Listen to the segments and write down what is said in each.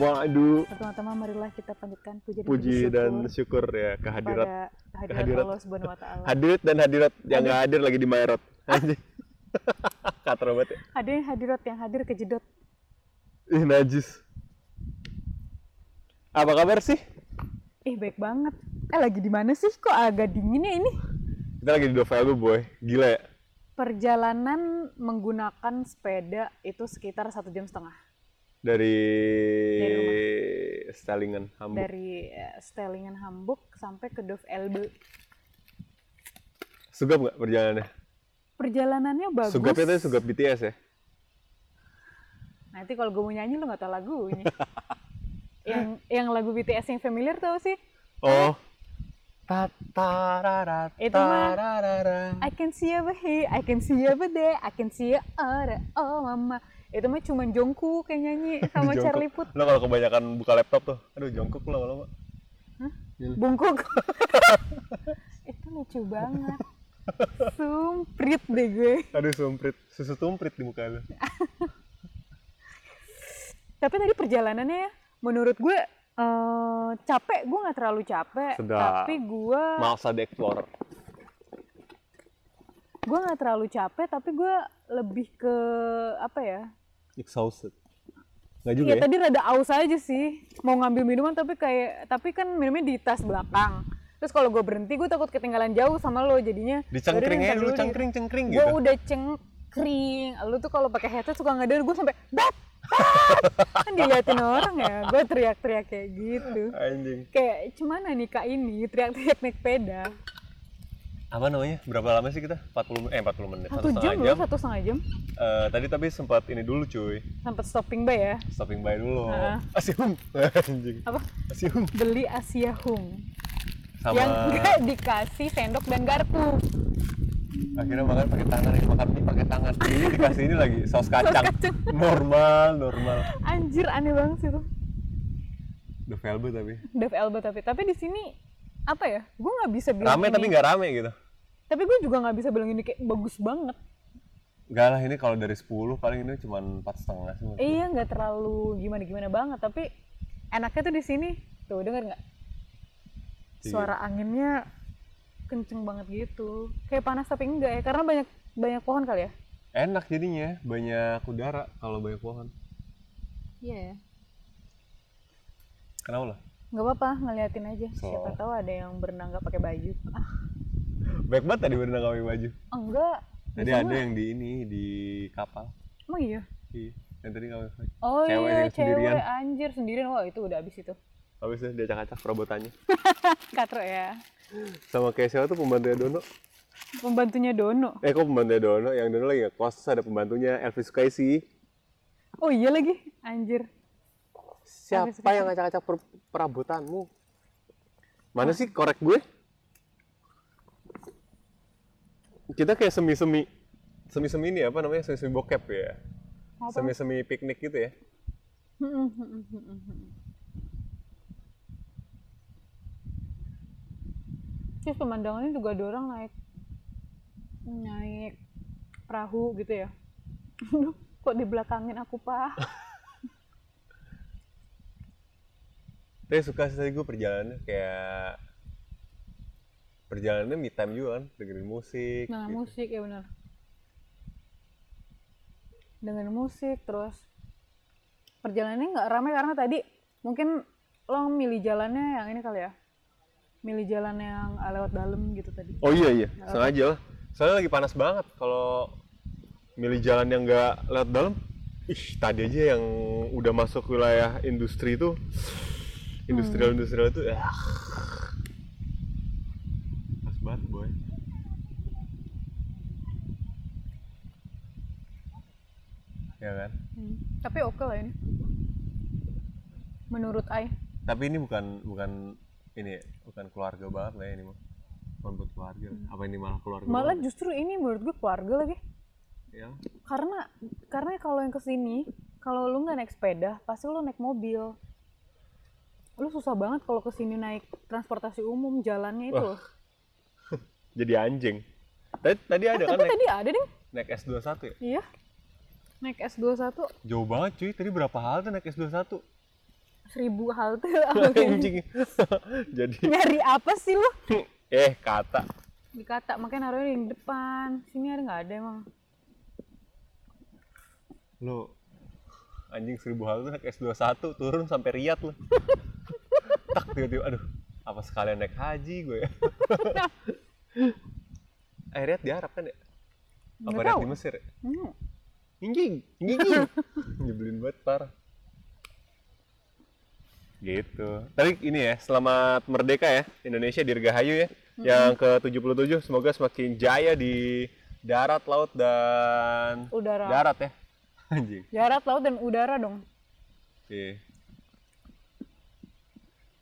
Waduh. Pertama-tama marilah kita panjatkan puji dan Puji syukur dan syukur ya kehadirat kehadirat kehadirat. Allah Subhanahu wa taala. hadirat dan hadirat yang nggak hadir lagi di Mayrot. Kata banget ya. Ada yang hadirat yang hadir kejedot. Ih, najis. Apa kabar sih? Ih baik banget. Eh lagi di mana sih? Kok agak dingin ya ini? Kita lagi di Dovelgo, boy. Gila ya. Perjalanan menggunakan sepeda itu sekitar satu jam setengah Dari, Dari Stellingen, Hamburg. dari eh, Stellingen Hamburg sampai ke Dove Elbe. Sugap nggak perjalanannya? Perjalanannya bagus. Sugapnya tadi sugap BTS ya? Nanti kalau gue mau nyanyi lo nggak tahu lagunya. yang yang lagu BTS yang familiar tau sih? Oh. Tatarara, Itu mah-. I can see you over here, I can see you over there, I can see you over there, oh mama. Itu mah cuma Jongkook yang nyanyi sama. Charlie Puth. Lo kalau kebanyakan buka laptop tuh, aduh jongkok lo lama-lama. Bungkuk. itu lucu banget. Sumprit deh gue. Aduh sumprit, susu tumprit di muka lo. Tapi tadi perjalanannya ya, menurut gue eh, capek. Gue nggak terlalu capek. Sedap. Tapi gue Malsa the Explorer. gue nggak terlalu capek. Tapi gue lebih ke apa ya? Exhausted. Nggak juga Iya ya? tadi rada aus aja sih. Mau ngambil minuman tapi kayak tapi kan minumnya di tas belakang. Terus kalau gue berhenti gue takut ketinggalan jauh sama lo jadinya. Dicengkring ntar dulu, dulu di- cengkring-cengkring gue gitu. udah cengkring lu tuh kalau pakai headset suka denger gue sampai bat bat kan diliatin orang ya gue teriak-teriak kayak gitu Anjing. kayak cuman nih kak ini teriak-teriak naik sepeda Apa namanya? Berapa lama sih kita? 40 menit, eh 40 menit, satu setengah jam jam. satu setengah jam Eh, tadi tapi sempat ini dulu cuy. sempat stopping by ya Stopping by dulu. Heeh. Asium. Anjing. apa Asium. beli Asia Hung Sama yang nggak dikasih sendok dan garpu akhirnya makan pakai tangan ya, makan mie pakai tangan. Ini dikasih ini lagi saus kacang. kacang. Normal, normal. anjir aneh banget sih tuh The Velvet tapi. Dave Elba tapi tapi di sini apa ya gue nggak bisa bilang Rame ini- tapi nggak rame gitu. tapi gue juga nggak bisa bilang ini kayak bagus banget Enggak lah ini kalau dari 10 paling ini cuma empat setengah sih. Iya nggak terlalu gimana gimana banget tapi enaknya tuh di sini tuh denger nggak Iya. suara anginnya kenceng banget gitu kayak panas tapi enggak ya karena banyak banyak pohon kali ya Enak jadinya, banyak udara kalau banyak pohon. iya ya Kenapa lah? Nggak apa-apa ngeliatin aja So. siapa tahu ada yang berenang nggak pakai baju ah Baik banget tadi berenang kami baju. enggak Tadi ada yang di ini di kapal. emang iya Iya. Yang tadi kami pakai. oh Cewek iya cewek sendirian. anjir sendirian wah itu udah abis itu Habis itu dia acak-acak perabotannya. katro ya Sama kayak siapa tuh pembantunya Dono? pembantunya Dono Eh kok pembantunya Dono? Yang Dono lagi ngekos terus ada pembantunya Elvis Sukaisi. oh iya lagi anjir Siapa yang acak-acak per- perabotanmu? Mana sih korek gue? Kita kayak semi-semi semi-semi ini apa namanya? Semi-semi bokep ya. Semi-semi piknik gitu ya. Terus pemandangannya juga ada orang naik naik perahu gitu ya. Aduh, Kok di belakangin aku pak? Tapi suka sih tadi gue perjalanannya kayak perjalanannya me time juga kan, dengerin musik. Dengan gitu. musik ya benar. Dengan musik terus perjalanannya nggak ramai karena tadi mungkin lo milih jalannya yang ini kali ya. Milih jalan yang ah, lewat dalam gitu tadi. Oh iya iya, sengaja lah. Soalnya lagi panas banget kalau milih jalan yang nggak lewat dalam. Ih, tadi aja yang udah masuk wilayah industri itu, industrial industrial itu, ya. Pas banget boy. Ya kan? Hmm. Tapi oke lah ini. Menurut Ai. Tapi ini bukan bukan ini ya, bukan keluarga banget lah ya ini mah. Bukan buat keluarga. Apa ini malah keluarga? Malah banget? justru ini menurut gue keluarga lagi. ya. karena karena kalau yang ke sini kalau lu nggak naik sepeda pasti lu naik mobil lu susah banget kalau ke sini naik transportasi umum jalannya itu loh. Jadi anjing. Tadi, tadi ada kan tapi naik, tadi ada deh naik S21 ya? iya. Naik S21 Jauh banget cuy, tadi berapa halte naik S21? seribu halte anjing. Jadi nyari apa sih lu? Eh kata. Dikata makanya naruhnya di depan. Sini ada nggak ada emang? Lu anjing seribu hal tuh naik S21 turun sampai Riyadh lu tak tiba-tiba aduh apa sekalian naik haji gue ya eh Riyadh di Arab kan ya apa Riyadh di Mesir ya hmm. Anjing. Nyebelin banget parah. Gitu. Tapi ini ya, selamat merdeka ya Indonesia Dirgahayu ya. Yang ke-77 semoga semakin jaya di darat, laut dan udara darat ya. Anjing. darat laut dan udara dong Iya.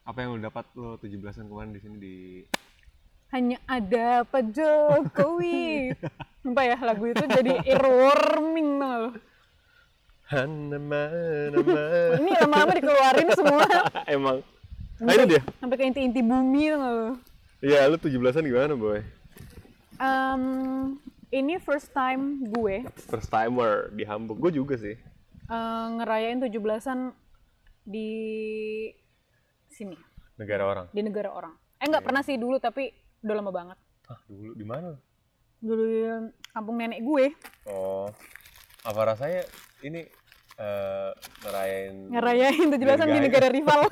Apa yang lu dapat lo 17-an kemarin di sini di hanya ada Pak Jokowi apa ya lagu itu jadi earworming? Hanama, nama. ini lama-lama dikeluarin semua Emang. Nah, itu dia. sampai ke inti-inti bumi tau gak lu? Iya, lu 17-an gimana, boy? Em, ini first time gue First timer di Hamburg. Gue juga sih. eh, ngerayain 17-an di sini Negara orang. di negara orang eh nggak pernah sih dulu tapi udah lama banget Ah, dulu di mana? dulu di kampung nenek gue Oh. Apa rasanya ini eh ngerayain ngerayain 17-an di negara rival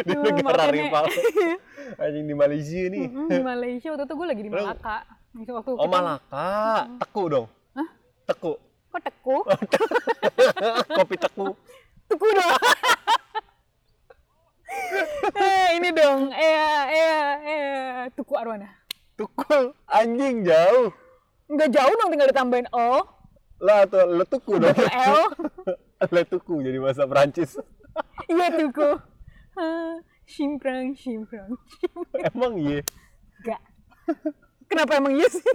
di negara rival. Anjing di Malaysia nih. Mm, di Malaysia waktu itu gue lagi di Lu- Waktu Oh, kita- Malaka. Teku dong. Hah? Teku. kok teku Kopi teku. teku dong eh ini dong eh eh eh tuku arwana Tuku. Anjing jauh. nggak jauh dong tinggal ditambahin o Lah tuh le tuku dong. L le tuku jadi bahasa Perancis. iya tuku simprang simprang Emang iya. Enggak. Kenapa emang iya sih?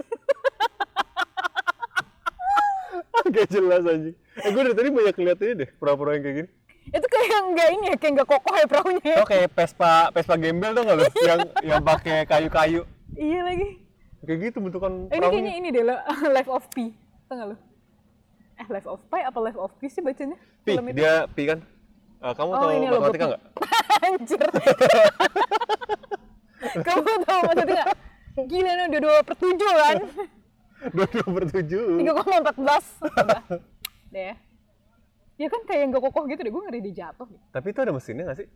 Gak jelas anjing. Eh gue dari tadi banyak lihat ini deh, pura-pura yang kayak gini. Itu kayak enggak ini ya, kayak enggak kokoh ya perahunya. ya. Oh kayak Vespa, Vespa gembel tuh nggak lo? yang yang pakai kayu-kayu. Iya lagi. Kayak gitu bentukan Eh, Ini kayaknya ini deh, lah, Life of Pi. Tahu nggak lu? Eh, Life of Pi apa Life of Pi sih bacanya? Pi, dia Pi kan? Eh, kamu Oh, tahu matematika nggak? Anjir. Kamu tahu maksudnya nggak? Gila nih, udah 2 per 7 kan? Dua dua per tujuh. 3,14. Coba. Deh ya. Ya kan kayak nggak kokoh gitu deh, gue ngeri dia jatuh. Tapi itu ada mesinnya nggak sih?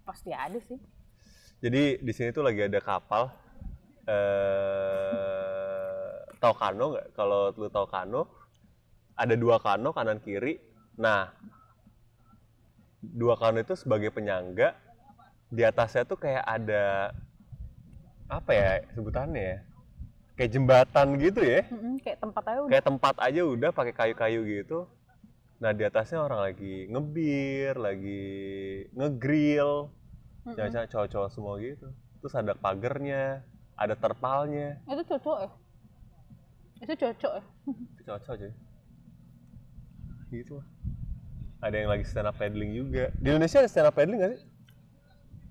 Pasti ada sih. Jadi di sini tuh lagi ada kapal. Eh, tahu kano nggak? Kalau lu tahu kano, ada dua kano kanan kiri. Nah, dua kano itu sebagai penyangga. Di atasnya tuh kayak ada apa ya sebutannya ya? Kayak jembatan gitu ya. Mm-mm, kayak tempat aja udah. Kayak tempat aja udah pakai kayu-kayu gitu. Nah di atasnya orang lagi ngebir, lagi ngegrill, jangan cowok-cowok semua gitu. Terus ada pagernya, ada terpalnya. Itu cocok ya? Itu cocok ya? Itu cocok cuy. Gitu lah. Ada yang lagi stand up paddling juga. Di Indonesia ada stand up paddling gak sih?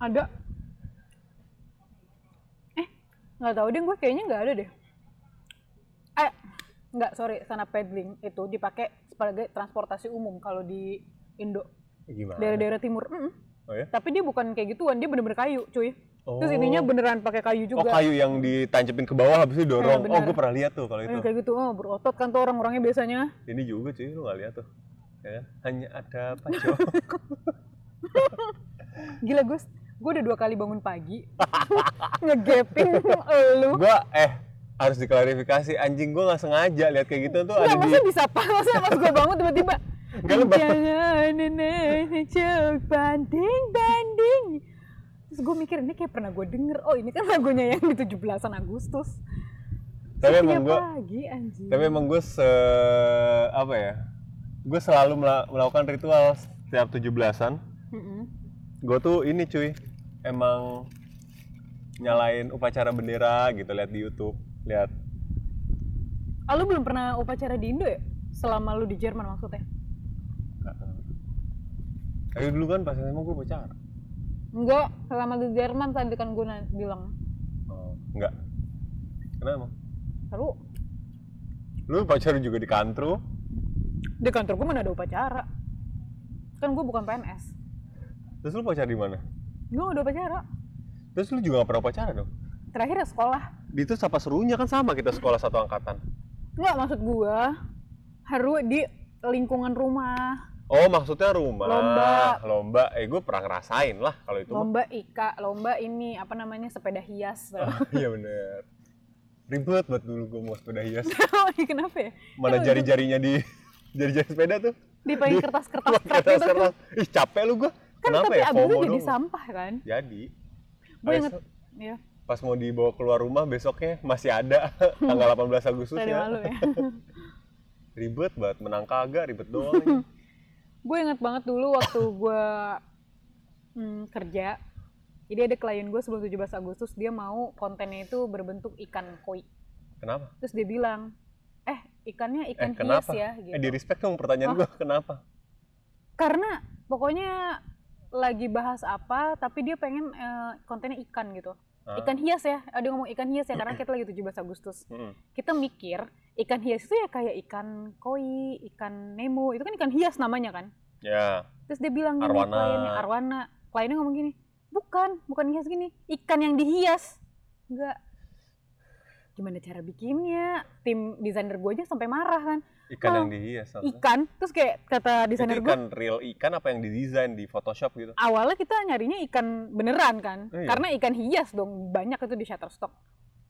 Ada. Eh, nggak tahu deh gue kayaknya nggak ada deh. Eh, nggak sorry, sana paddling itu dipakai sebagai transportasi umum kalau di Indo, Gimana? daerah-daerah timur. Mm-mm. Oh ya? Tapi dia bukan kayak gituan, dia bener-bener kayu, cuy. Terus Oh. ininya beneran pakai kayu Oh juga. kayu yang ditancepin ke bawah habis itu dorong. Eh, oh gue pernah lihat tuh kalau itu. Eh, kayak gitu, oh, berotot kan tuh orang-orangnya biasanya. Ini juga cuy, lu gak lihat tuh. Ya? Hanya ada Paco. Gila gus, gue udah dua kali bangun pagi ngegapin lu. gua eh harus diklarifikasi anjing gua nggak sengaja lihat kayak gitu tuh Nggak, ada di bisa apa? Masa pas gue bangun tiba-tiba Nggak, lu banding banding Terus gue mikir ini kayak pernah gue denger Oh ini kan lagunya yang di 17an Agustus tapi Tiap emang pagi anjing tapi emang gua se apa ya gua selalu mela- melakukan ritual setiap 17-an Mm-mm. gua tuh ini cuy emang nyalain upacara bendera gitu lihat di YouTube lihat. Ah lu belum pernah upacara di Indo ya? Selama lu di Jerman maksudnya? Ayo dulu kan pas SMA gua upacara. Enggak, selama di Jerman tadi kan gue bilang. Oh enggak. Kenapa Seru. Lu upacara juga di kantru? Di kantor gue mana ada upacara. Kan gue bukan PNS Terus lu pacar di mana? Gue udah pacaran Terus lu juga gak pernah pacaran dong? terakhir ya sekolah Itu siapa serunya kan sama kita sekolah satu angkatan. nggak maksud gue harus di lingkungan rumah Oh maksudnya rumah. Lomba. Lomba. Eh gue pernah ngerasain lah kalau itu. mah. lomba ika lomba ini apa namanya sepeda hias Iya bener. Ribet banget dulu gue mau sepeda hias. oh kenapa ya Mana jari-jarinya di jari-jari sepeda tuh. Di- kertas-kertas scrap gitu Kertas-kertas. Ih capek lu gue. Kan Kenapa tapi ya? abis itu jadi doang. sampah kan Jadi. gue inget ya Pas mau dibawa keluar rumah besoknya masih ada tanggal 18 Agustus ya. malu ya Ribet banget, menang kagak ribet doang. gue inget banget dulu waktu gue hmm, kerja jadi ada klien gue sebelum 17 Agustus dia mau kontennya itu berbentuk ikan koi Kenapa? terus dia bilang eh ikannya Eh ikan hias kenapa? ya gitu Eh di respect dong pertanyaan gue kenapa? karena pokoknya lagi bahas apa tapi dia pengen eh, kontennya ikan gitu. Hah? ikan hias ya ada ngomong ikan hias ya karena kita lagi 17 Agustus. Kita mikir ikan hias itu ya kayak ikan koi ikan nemo itu kan ikan hias namanya kan? Ya, terus dia bilang gini Arwana. kliennya Arwana. Kliennya ngomong gini bukan bukan hias gini ikan yang dihias. Enggak. Gimana cara bikinnya? Tim desainer gue aja sampai marah kan ikan Oh, yang dihias. maksudnya. ikan terus kayak kata desainer gue ikan real ikan apa yang didesain di Photoshop gitu? awalnya kita nyarinya ikan beneran kan Iya. karena ikan hias dong banyak itu di Shutterstock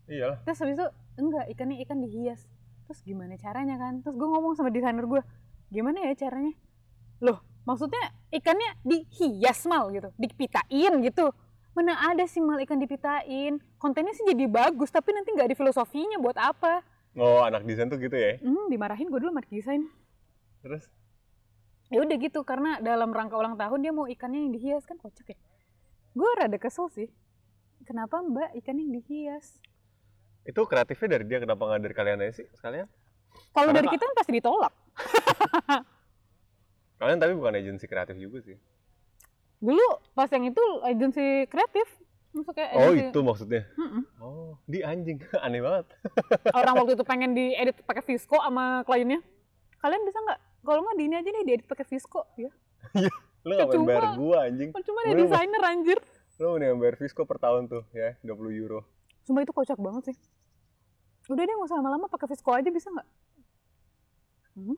Iyalah. terus habis itu enggak ikannya ikan dihias terus gimana caranya kan terus gue ngomong sama desainer gue gimana ya caranya loh maksudnya ikannya dihias mal gitu dipitain gitu mana ada sih mal ikan dipitain kontennya sih jadi bagus tapi nanti nggak ada filosofinya buat apa Oh, anak desain tuh gitu ya. hmm, dimarahin gue dulu sama desain Terus ya udah gitu karena dalam rangka ulang tahun dia mau ikannya yang dihias kan kocak ya gue rada kesel sih kenapa mbak ikan yang dihias itu kreatifnya dari dia kenapa nggak dari kalian aja sih sekalian? kalau dari kita kan pasti ditolak Kalian tapi bukan agensi kreatif juga sih. dulu pas yang itu agensi kreatif Maksudnya Oh itu maksudnya. Mm-mm. Oh di anjing aneh banget. orang waktu itu pengen diedit pakai Visco sama kliennya kalian bisa nggak kalau nggak di ini aja nih diedit pakai Visco ya Lu ngapain Cuma- bayar gua anjing? cuma ada desainer anjir Lu mending bayar Visco per tahun tuh ya 20 euro. Sumpah itu kocak banget sih udah deh nggak usah lama-lama pakai Visco aja bisa nggak hmm?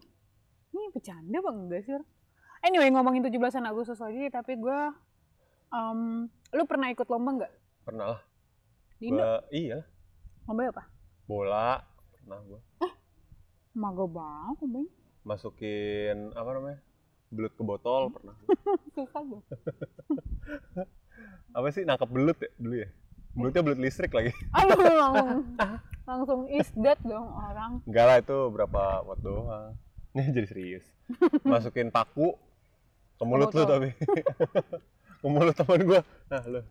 ini bercanda bang enggak sih anyway ngomongin 17 Agustus lagi tapi gue um, lu pernah ikut lomba nggak? Pernah. Lah. di Indo? Iya. Lomba apa? Bola. Pernah gua. Mago banget lombanya masukin apa namanya belut ke botol pernah susah banget apa sih nangkep belut ya dulu ya? Belutnya belut listrik lagi. Aduh langsung. Langsung is dead dong orang. Enggak lah itu berapa watt doang. Ini jadi serius. Masukin paku ke mulut lu tapi ke mulut teman gua. Nah lu.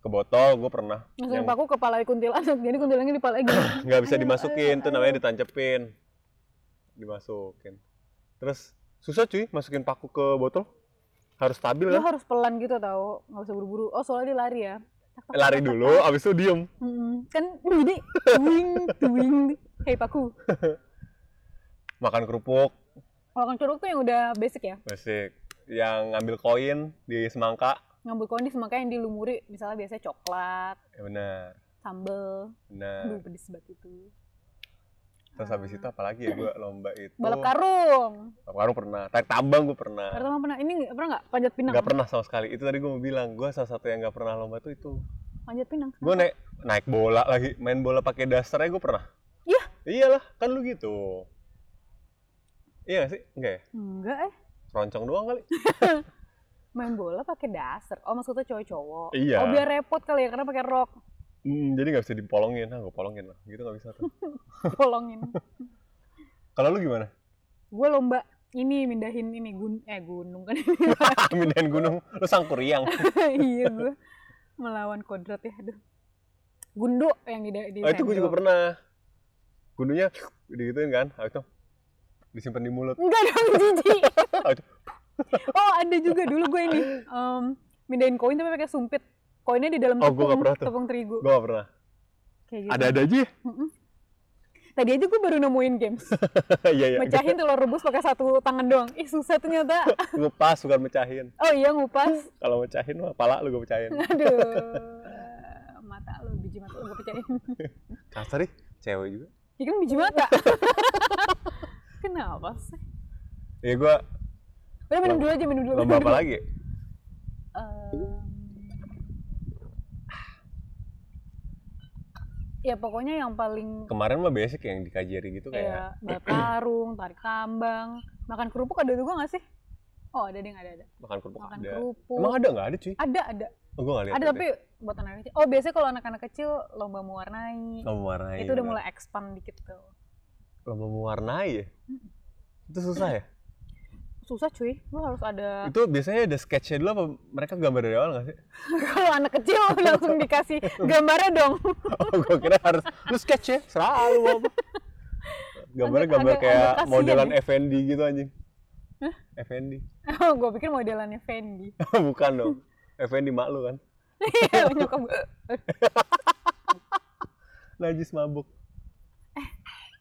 Ke botol gua pernah. Masukin Yang paku kepala kuntilanak. Jadi kuntilanaknya di kepala nggak bisa Ayo, dimasukin. Ayo, tuh ayo. namanya ditancepin. Dimasukin. Terus susah cuy masukin paku ke botol. Harus stabil lu kan? harus pelan gitu tau. Nggak usah buru-buru. Oh soalnya dia lari ya. Tak, tak, lari tak, dulu tak. abis itu diem. Mm-mm. kan jadi tuing tuing hei paku. Makan kerupuk. Makan curug tuh yang udah basic ya? Basic yang ngambil koin di semangka. Ngambil kondis makanya yang dilumuri misalnya biasanya coklat ya benar. sambel. Benar. Aduh pedes banget itu. Terus habis itu apalagi ya gua lomba itu? Balap karung. Balap karung pernah. Tarik tambang gua pernah. Pertama pernah. Ini pernah nggak? Panjat pinang? Nggak pernah sama sekali. Itu tadi gua mau bilang gua salah satu yang nggak pernah lomba tuh itu. Panjat pinang gua naik naik bola lagi. Main bola pakai dasternya gua pernah. Iya. iyalah kan lu gitu. Iya nggak sih? Enggak ya? Enggak eh keroncong doang kali. Main bola pakai daster oh maksudnya cowok-cowok. Iya. oh biar repot kali ya karena pakai rok. Hmm, jadi nggak bisa dipolongin. Nah gua polongin lah. Gitu nggak bisa tuh. Polongin. Kalau lu gimana? Gue lomba ini mindahin ini gun eh gunung kan. Mindahin gunung. Lu sangkuriang iya gue melawan kodrat ya aduh. Gundo yang di, di oh, itu gua juga pernah. Gunungnya digituin kan habis itu disimpan di mulut enggak dong jijik Aduh. oh ada juga dulu gue ini em, mindahin koin tapi pakai sumpit koinnya di dalam Oh, tepung tepung terigu gua nggak pernah kayak gitu ada ada aja? Mm-mm. Tadi aja gue baru nemuin games. Iya iya. Mecahin telur rebus pakai satu tangan doang. Ih susah ternyata. Ngupas bukan mecahin. Oh iya ngupas. Kalau mecahin mah pala lu gue pecahin. Aduh. Mata lu, biji mata lu gue pecahin. Kasar ih, cewek juga. Ya kan biji mata. Kenapa sih? Ya gue Udah minum dulu aja, minum dulu. lomba apa lagi? Ya pokoknya yang paling Kemarin mah basic yang di KJRI gitu kayak balap karung, tarik tambang, makan kerupuk ada juga nggak sih? Oh ada deh ada ada. makan kerupuk Makan ada. kerupuk. Emang ada nggak ada cuy? Ada ada. Oh, gue nggak lihat. Ada tapi buat anak kecil. Oh biasanya kalau anak-anak kecil lomba mewarnai. Lomba mewarnai. itu udah bener. mulai expand dikit tuh. Lomba mewarnai ya? Itu susah ya? Susah cuy, lu harus ada. itu biasanya ada sketchnya dulu apa mereka gambar dari awal nggak sih? kalau anak kecil langsung dikasih gambarnya dong. Oh, gue kira harus lu sketch ya, serah lu apa. Gambarnya gambar agak- kayak agak modelan ya. FND gitu anjing. FND. Oh, gue pikir modelannya Fendi. Bukan dong. FND mak lu kan. Iya, nyokap gue. Najis mabuk.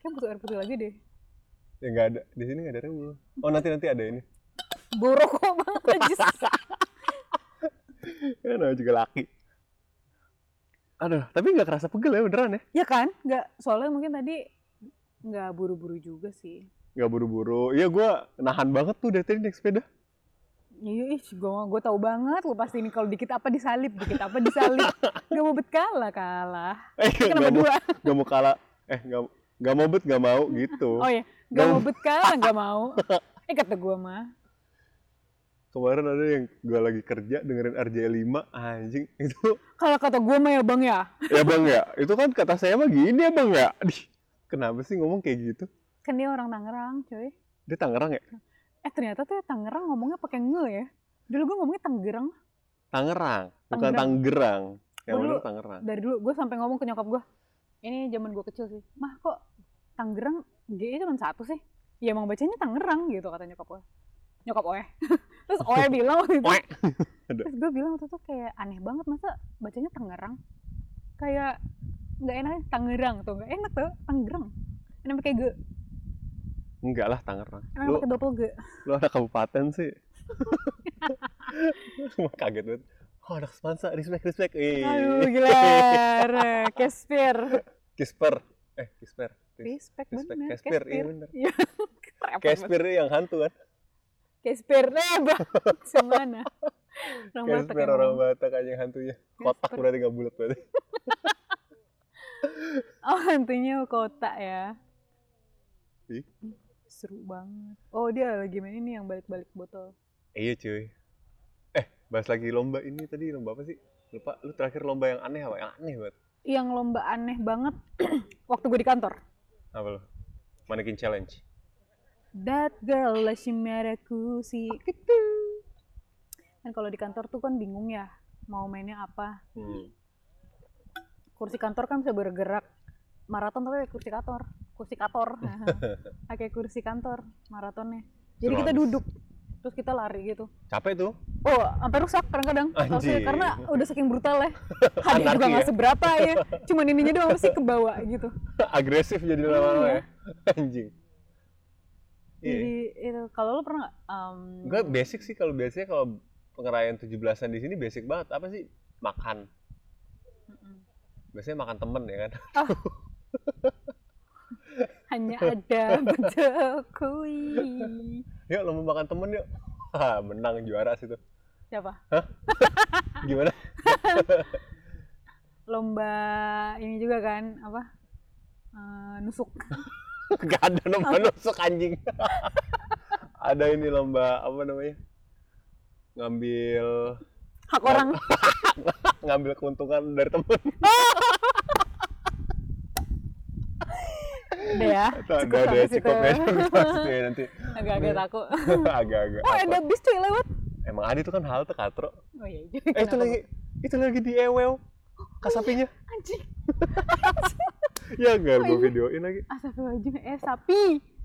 Kan butuh air putih lagi deh. Ya nggak ada. Di sini nggak ada rebul. Oh nanti nanti ada ini. Borok kok banget. Ya namanya juga laki. Aduh, tapi nggak kerasa pegel ya beneran ya? ya kan? Nggak, soalnya mungkin tadi nggak buru-buru juga sih. Nggak buru-buru. Iya gue nahan banget tuh dari tadi naik sepeda. Iya, ih, gue gue tahu banget lu pasti ini kalau dikit apa disalip, dikit apa disalip. Gak mau bet kalah, kalah. Eh, Kenapa nggak mau, dua? nggak mau kalah. Eh, nggak nggak mau bet, nggak mau gitu. Oh iya, gak Gak mau bet kalah, gak mau. Eh kata gue mah. Kemarin ada yang gue lagi kerja dengerin RJ5 anjing itu Kalau kata gue mah ya bang ya. ya bang ya itu kan kata saya mah gini ya bang ya Dih, kenapa sih ngomong kayak gitu Kan dia orang Tangerang, coy. dia Tangerang ya Eh ternyata tuh ya Tangerang ngomongnya pakai nge ya. Dulu gue ngomongnya Tangerang. Tangerang bukan Tangerang. Yang Dulu- Tangerang Dari dulu gue sampai ngomong ke nyokap gue. Ini zaman gue kecil sih. Mah kok Tangerang G cuma satu sih? Ya emang bacanya Tangerang gitu kata nyokap gue. Nyokap Oe. Terus Oe bilang waktu itu. Oe. Terus gue bilang waktu itu kayak aneh banget masa bacanya Tangerang. Kayak nggak enak Tangerang tuh nggak enak tuh Tangerang. Ini pakai G, enggak lah Tangerang lu pakai double G. lu anak kabupaten sih Emang kaget banget oh anak semansa respect respect Ih. Aduh gila, Kesper. Kisper eh Kisper Respect Respect, bener, Kesper, iya bener. Iya. Kesper yang hantu kan Kesper, eh bang, semana. Orang orang Batak aja yang hantunya kotak Casper. berarti nggak bulat berarti Oh hantunya kota ya. Ih. Seru banget. Oh dia lagi main ini yang balik-balik botol. Iya cuy. Eh, bahas lagi lomba ini tadi lomba apa sih? Lupa, lu terakhir lomba yang aneh apa? Yang aneh banget. Yang lomba aneh banget waktu gue di kantor. Apa lu? Mannequin challenge. That girl lah si merahku si gitu. Kan kalau di kantor tuh kan bingung ya mau mainnya apa. Hmm. Kursi kantor kan bisa bergerak. Maraton tapi kursi kantor. Kursi kantor. pakai kursi kantor maratonnya. Jadi kita duduk. Terus kita lari gitu. Capek tuh. Oh, sampai rusak kadang-kadang. Karena udah saking brutal ya. Hadiah juga nggak ya? seberapa ya. Cuman ininya doang sih ke bawah gitu. Agresif jadi lama-lama Iya. ya. Anjing. Iya. Jadi itu kalau lo pernah nggak? Um, Gue basic sih kalau biasanya kalau pengerayaan 17-an di sini basic banget. Apa sih? Makan. Biasanya makan temen ya kan. hanya ada Jokowi. Yuk lomba makan temen yuk. Hah, menang juara situ. Siapa? Gimana? Lomba ini juga kan apa? Eh, nusuk. Gak ada lomba nusuk anjing. ada ini lomba apa namanya? Ngambil Hak orang. ngambil keuntungan dari temen. Udah ya. Cukup sampai situ. cukup ya cukup ya nanti. Agak-agak takut. Agak-agak. Oh ada bis cuy lewat. Emang ada itu kan halte katro. Oh iya. Eh itu lagi itu lagi di Ewew. Kasapinya. Anjing. Ya enggak Oh, gua iya. videoin lagi. Astagfirullahaladzim. Eh sapi.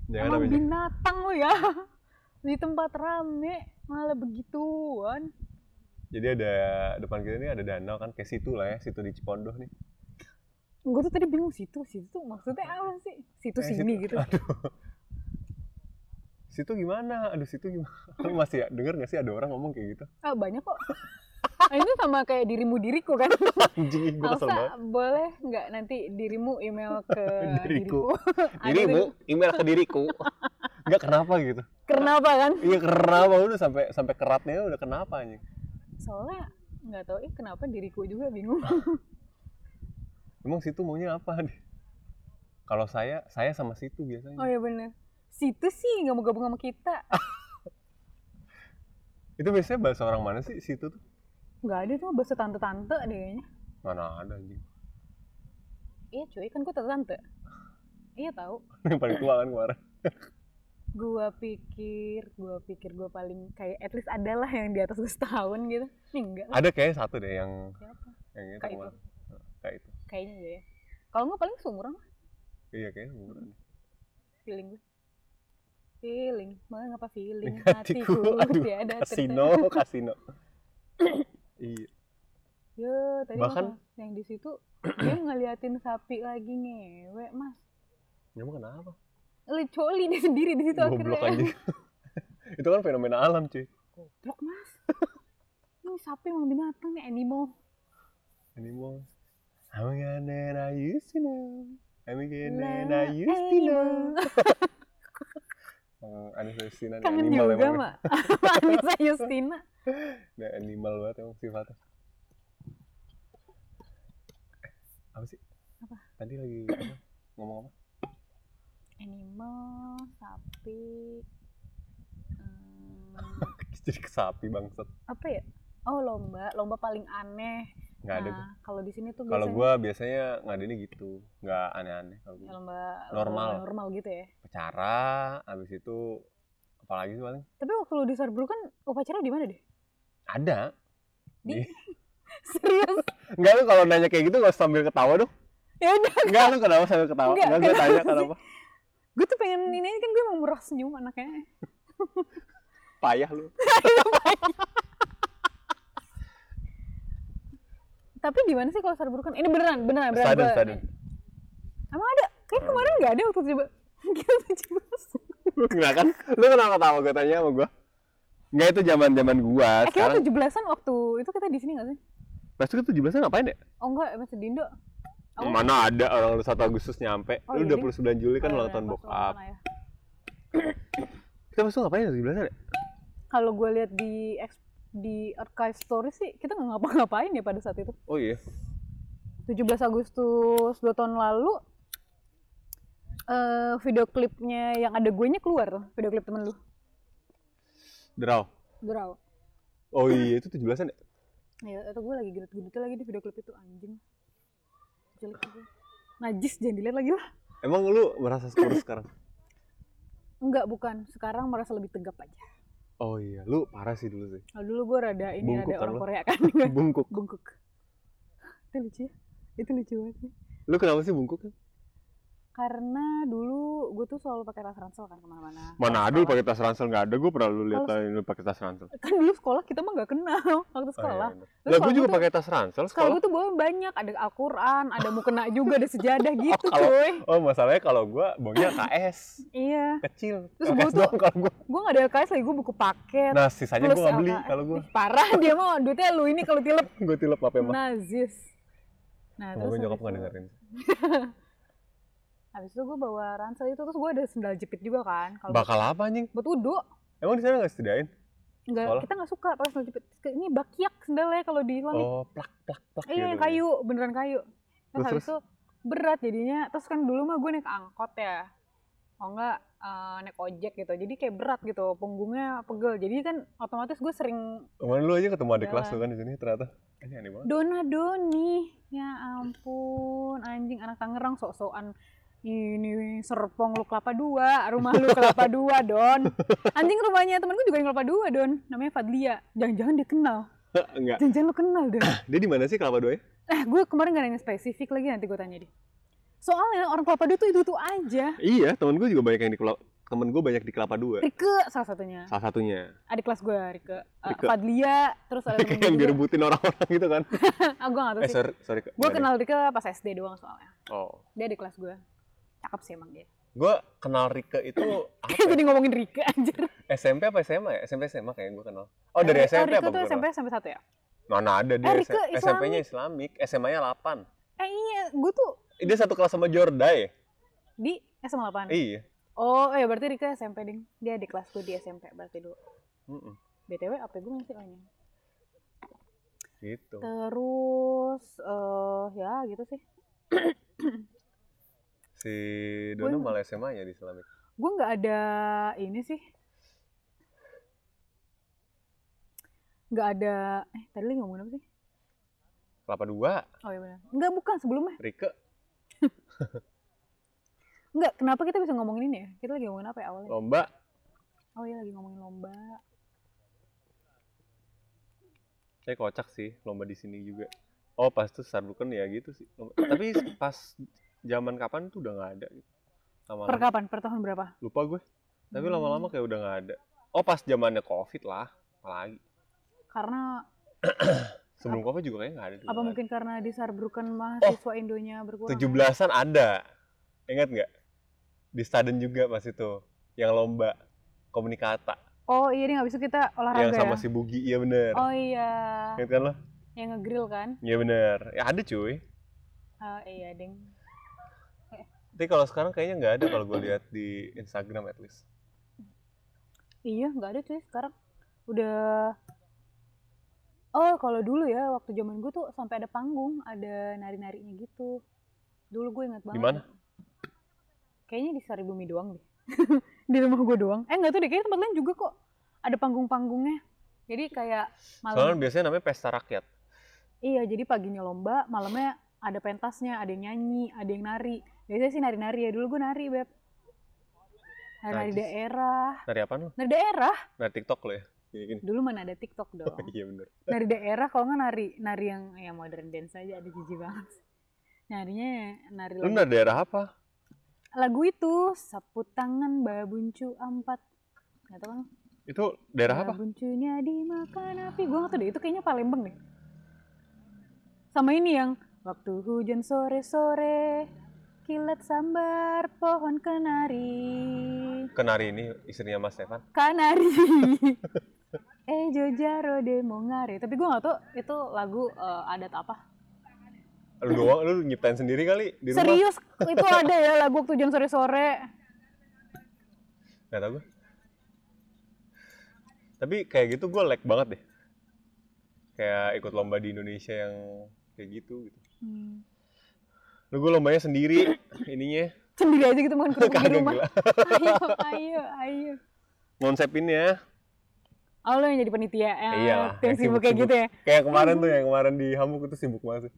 Jangan Emang binatang lo ya. Di tempat rame malah begituan. Jadi ada depan kita ini ada danau kan kayak situ lah ya, situ di Cipondoh nih. Gue tuh tadi bingung situ situ maksudnya apa sih situ Eh, sini situ- gitu Aduh. Situ gimana? Aduh, situ gimana? Lu masih ya, denger gak sih ada orang ngomong kayak gitu? ah banyak kok nah, itu sama kayak dirimu diriku kan Anjing, gue kesel banget. Boleh nggak nanti dirimu email ke Diriku. Ada Dirimu, email ke diriku. Enggak kenapa gitu. kenapa kan Iya kenapa udah sampai sampai keratnya udah kenapa anjing. soalnya nggak tahu eh kenapa diriku juga bingung Emang situ maunya apa? Kalau saya, saya sama situ biasanya. oh ya bener situ sih nggak mau gabung sama kita Itu biasanya bahasa orang mana sih situ tuh? nggak ada tuh bahasa tante-tante deh kayaknya Mana ada anjing. iya cuy kan gue tante-tante iya tahu Yang paling tua kan kemarin. gua pikir gua pikir gua paling kayak at least ada lah yang di atas gue setahun gitu nih enggak lah Ada kayaknya satu deh yang siapa yang itu Kayak Kayak itu. Kayaknya gue ya kalau nggak paling seumuran lah Iya kayaknya umuran. feeling gue feeling mengapa feeling Hatiku, hatiku aduh, tiada Kasino, kasino. iya. Yo, tadi Bahkan- yang di situ dia ngeliatin sapi lagi ngewe, Mas. Emang kenapa? Lu coli dia sendiri di situ Goblok akhirnya. anjing. itu kan fenomena alam cuy. Goblok, Mas. Ini sapi emang binatang nih animal. Animal. I'm gonna I used to know. I'm gonna I used to know. Emang Anissa Justina Kangen animal juga, emang. Mak. Anissa Justina. Nah, animal banget emang sifatnya. Eh, apa sih? Apa? Tadi lagi apa? ngomong apa? Animal, sapi. Hmm, Jadi ke sapi bangsat. apa ya? Oh, lomba. Lomba paling aneh. Nggak ada. Nah, kalau di sini tuh Kalau biasanya gua biasanya ngadainnya gitu, nggak aneh-aneh kalau ya, lomba Normal. lomba normal gitu ya. Upacara, habis itu apalagi sih paling? Tapi waktu lu di Sarburu kan upacara di mana deh? Ada. Di- Di- Serius? Enggak lu kalau nanya kayak gitu nggak sambil ketawa dong. ya udah Enggak lu kenapa sambil ketawa? Nggak, Enggak, gue tanya kenapa? gue tuh pengen ini kan gue emang murah senyum anaknya Payah lu. tapi di mana sih kalau Sarburu kan ini beneran beneran beneran Stadion, gua- stadion. emang ada kayak kemarin nggak ada waktu coba kita tujuh belas Enggak kan? Lu kenapa ketawa gue tanya sama gua? Enggak itu zaman-zaman gua. eh Sekarang tujuh belasan waktu itu kita di sini nggak sih pas itu 17 ngapain ya? oh enggak masih Dindo Oh. Mana ada orang lu 1 Agustus nyampe. Oh, lu iya, 29 Juli kan Oh, ulang iya, tahun bokap. ayah. Kita pas itu ngapain ya 17 ya? kalau gue lihat di di archive story sih kita nggak ngapa-ngapain ya pada saat itu Oh iya. 17 Agustus dua tahun lalu eh video klipnya yang ada gue nya keluar video klip temen lu Draw. Gerau Oh iya itu 17-an ya? Ya, atau gue lagi gendut-gendutnya lagi di video klip itu anjing. Jelek juga. Najis jangan dilihat lagi lah. Emang lu merasa kurus sekarang? Enggak, bukan. Sekarang merasa lebih tegap aja. Oh iya, lu parah sih dulu sih. Kalau dulu gue rada ini Bungkuk rada kan orang lo? Korea kan. Bungkuk. Bungkuk. Itu lucu ya? Itu lucu banget sih. Lu kenapa sih bungkuk kan? Karena dulu gue tuh selalu pakai tas ransel kan ke mana-mana. Mana ada pakai tas ransel nggak ada, gue pernah lu lihat lu pakai tas ransel. Kan dulu sekolah kita mah nggak kenal waktu sekolah. Oh, iya, Lah gue juga pakai tas ransel sekolah. gue tuh bawa banyak, ada Al-Quran, ada mukena juga, ada sejadah gitu kalau- cuy. Oh masalahnya kalau gue bawanya KS Iya. kecil. Terus gua tuh- kalau gue. Gue gak ada LKS lagi, gue buku paket. Nah sisanya gue nggak beli kalau gue. Parah dia mau duitnya lu ini kalau tilep gue tilep apa emang? nazis. Nah, Semoga terus nyokap habis nggak dengerin. Habis itu gue bawa ransel itu terus gue ada sendal jepit juga kan. Kalau Bakal apa anjing? buat wudhu. Emang di sana nggak sediain? Enggak, Sekolah? kita nggak suka pakai sendal jepit. Ini bakiak sendalnya kalau di langit. Oh plak plak plak. iya, gitu. kayu, beneran kayu. Terus, Terus, habis itu berat jadinya. Terus kan dulu mah gue naik angkot ya. Oh enggak eh, naik ojek gitu. Jadi kayak berat gitu, punggungnya pegel. Jadi kan otomatis gue sering Kemarin lu aja ketemu adik kelas lu kan di sini ternyata. Ini aneh banget. Dona Doni. Ya ampun, anjing anak Tangerang sok-sokan ini serpong lu kelapa dua, rumah lu kelapa dua, Don. Anjing rumahnya temen gue juga yang kelapa dua, Don. Namanya Fadlia. Jangan-jangan dia kenal. Enggak. Jangan-jangan lu kenal, Don. Dia di mana sih kelapa dua Eh, gue kemarin gak nanya spesifik lagi nanti gue tanya deh. Soalnya orang kelapa dua tuh itu-itu aja. Iya, temen gue juga banyak yang di kelapa, temen gue banyak di Kelapa Dua. Rike salah satunya Salah satunya. adik kelas gue Rike, Uh, Rike. Fadlia terus ada gue yang direbutin orang-orang gitu kan. ah gue gak tau eh sih sorry, sorry. Kak. gue kenal Rike pas SD doang soalnya. Oh. dia adik kelas gue cakep sih emang dia Gue kenal Rike itu apa ya? jadi ngomongin Rike anjir SMP apa SMA ya? SMP SMA kayak gue kenal. Oh dari Eh, SMP Rike apa tuh gue SMP? SMP satu ya Mana ada dia Eh, Rike SMP-nya Islamik, SMA-nya 8. eh iya gue tuh Eh, Dia satu kelas sama Jordai. di SMA 8 Iya. oh iya berarti Rike SMP ding dia adik kelas gue di SMP berarti dulu Mm-mm. btw apa gue masih ohnya Gitu. terus eh ya gitu sih Si Dono Gue- malah SMA-nya di Islamik. gue nggak ada ini sih. Nggak ada eh tadi lagi ngomongin apa sih? Kelapa Dua, oh iya benar. Nggak bukan sebelumnya. Rike, nggak kenapa kita bisa ngomongin ini ya? Kita lagi ngomongin apa ya awalnya? Lomba, oh iya lagi ngomongin lomba. Saya kocak sih lomba di sini juga. Oh pas tuh Sarbukan ya gitu sih. Lomba- Tapi pas zaman kapan tuh udah nggak ada gitu. per Lama-lama kapan per tahun berapa lupa gue. Tapi Hmm. lama-lama kayak udah nggak ada. Oh pas zamannya covid lah, apalagi. karena Sebelum covid juga kayaknya nggak ada. apa nggak mungkin karena disarbrukan Oh. mahasiswa Indonya berkurang Tujuh belasan ada. Ingat nggak? Di Staden juga pas itu, yang lomba komunikata, oh iya ding habis itu kita olahraga yang sama ya si Bugi, iya bener. oh iya Ingat kan lo? yang ngegrill kan Iya bener. Ya ada cuy. Ah iya ding Tapi kalau sekarang kayaknya nggak ada kalau gue lihat di Instagram at least. Iya, nggak ada cuy sekarang. Udah Oh, kalau dulu ya waktu zaman gue tuh sampai ada panggung, ada nari-narinya gitu. Dulu gue ingat banget. mana? Kayaknya di Saribumi doang deh. di rumah gue doang. Eh nggak tahu deh, kayaknya tempat lain juga kok. Ada panggung-panggungnya. Jadi kayak Soalnya malam. biasanya namanya pesta rakyat. Iya, jadi paginya lomba, malamnya ada pentasnya, ada yang nyanyi, ada yang nari. Biasanya sih nari-nari ya. Dulu gue nari, Beb. Nari-nari Najis. daerah. Dari apa lu? Nari daerah. Dari TikTok lo ya? Gini-gini. Dulu mana ada TikTok dong. Iya bener. nari daerah kalau nggak nari nari yang ya modern dance aja ada jijik banget narinya nari Lu dari daerah apa? lagu itu sapu tangan babuncu ampat nggak tahu kan Itu daerah apa? babuncunya dimakan api gue nggak tahu deh itu kayaknya Palembang deh sama ini yang waktu hujan sore sore kilat sambar pohon kenari Kenari ini istrinya Mas Stefan. kanari eh jojaro de mongare tapi gue nggak tahu itu lagu eh, adat apa Lu doang, lu nyiptain sendiri kali di rumah. Serius itu ada ya lagu waktu jam sore-sore. Gak tau gue. Tapi kayak gitu gue like banget deh. Kayak ikut lomba di Indonesia yang kayak gitu gitu. Hmm. Lu gue lombanya sendiri ininya. Sendiri aja gitu makan kerupuk di rumah. gila. Ayo, ayo, ayo. Konsepinnya Oh lo yang jadi panitia ya, Iyalah, tim yang sibuk kayak sibuk-sibuk. gitu ya. kayak kemarin tuh yang kemarin di Hamburg itu sibuk banget.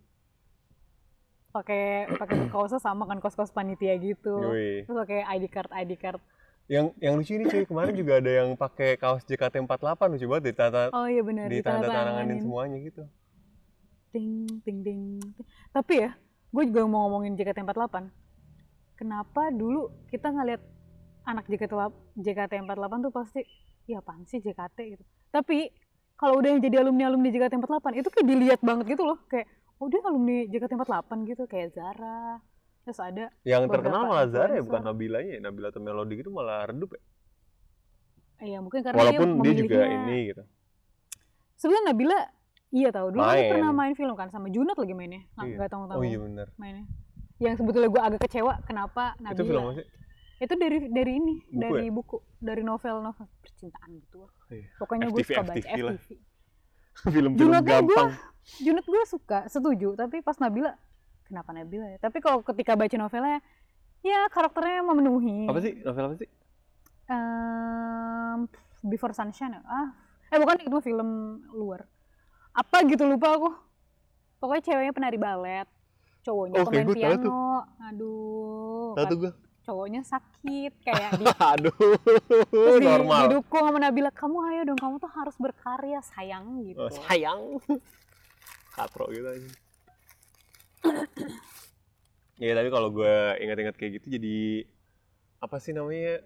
Pakai pakai kaosnya sama kan kos-kos panitia gitu. Yoi. Terus pakai ID card ID card. Yang yang lucu ini cuy, kemarin juga ada yang pakai kaos JKT48 lucu banget ditata Oh iya benar di tanda tanganin semuanya gitu. Ting ting. ting. Tapi ya, gue juga mau ngomongin JKT48. Kenapa dulu kita ngeliat anak JKT JKT48 tuh pasti ya apaan sih JKT gitu. Tapi kalau udah yang jadi alumni alumni JKT48 itu kayak dilihat banget gitu loh, kayak oh dia alumni JKT48 gitu kayak Zara. Terus ada Yang terkenal malah Zara ya, bukan Nabila ya. Nabila atau Melody gitu malah redup ya. ya mungkin karena Walaupun dia, dia juga ini gitu. Sebenarnya Nabila iya tahu dulu Main. pernah main film kan sama Junot lagi mainnya. Iya. nggak tahu-tahu Oh iya bener. mainnya. Yang sebetulnya gue agak kecewa kenapa Nabila. Itu film apa sih? itu dari dari ini Buku dari ya? buku dari novel novel percintaan gitu. Iya. pokoknya gue FTV, suka baca FTV lah. FTV Film-film Junotnya gue gampang. Junot gue suka setuju tapi pas Nabila kenapa Nabila ya tapi kalau ketika baca novelnya ya karakternya memenuhi Apa sih? Novel apa sih? Ehm, Before Sunshine ya? ah eh bukan itu film luar apa gitu lupa aku pokoknya ceweknya penari balet cowoknya Oh, kayak pemain tahu tuh. piano aduh Tahu gue. cowoknya sakit kayak di Aduh, Terus di- normal. didukung sama Nabila kamu ayo dong kamu tuh harus berkarya sayang gitu Oh, sayang. Katro gitu aja. Iya tapi kalau gue ingat-ingat kayak gitu jadi apa sih namanya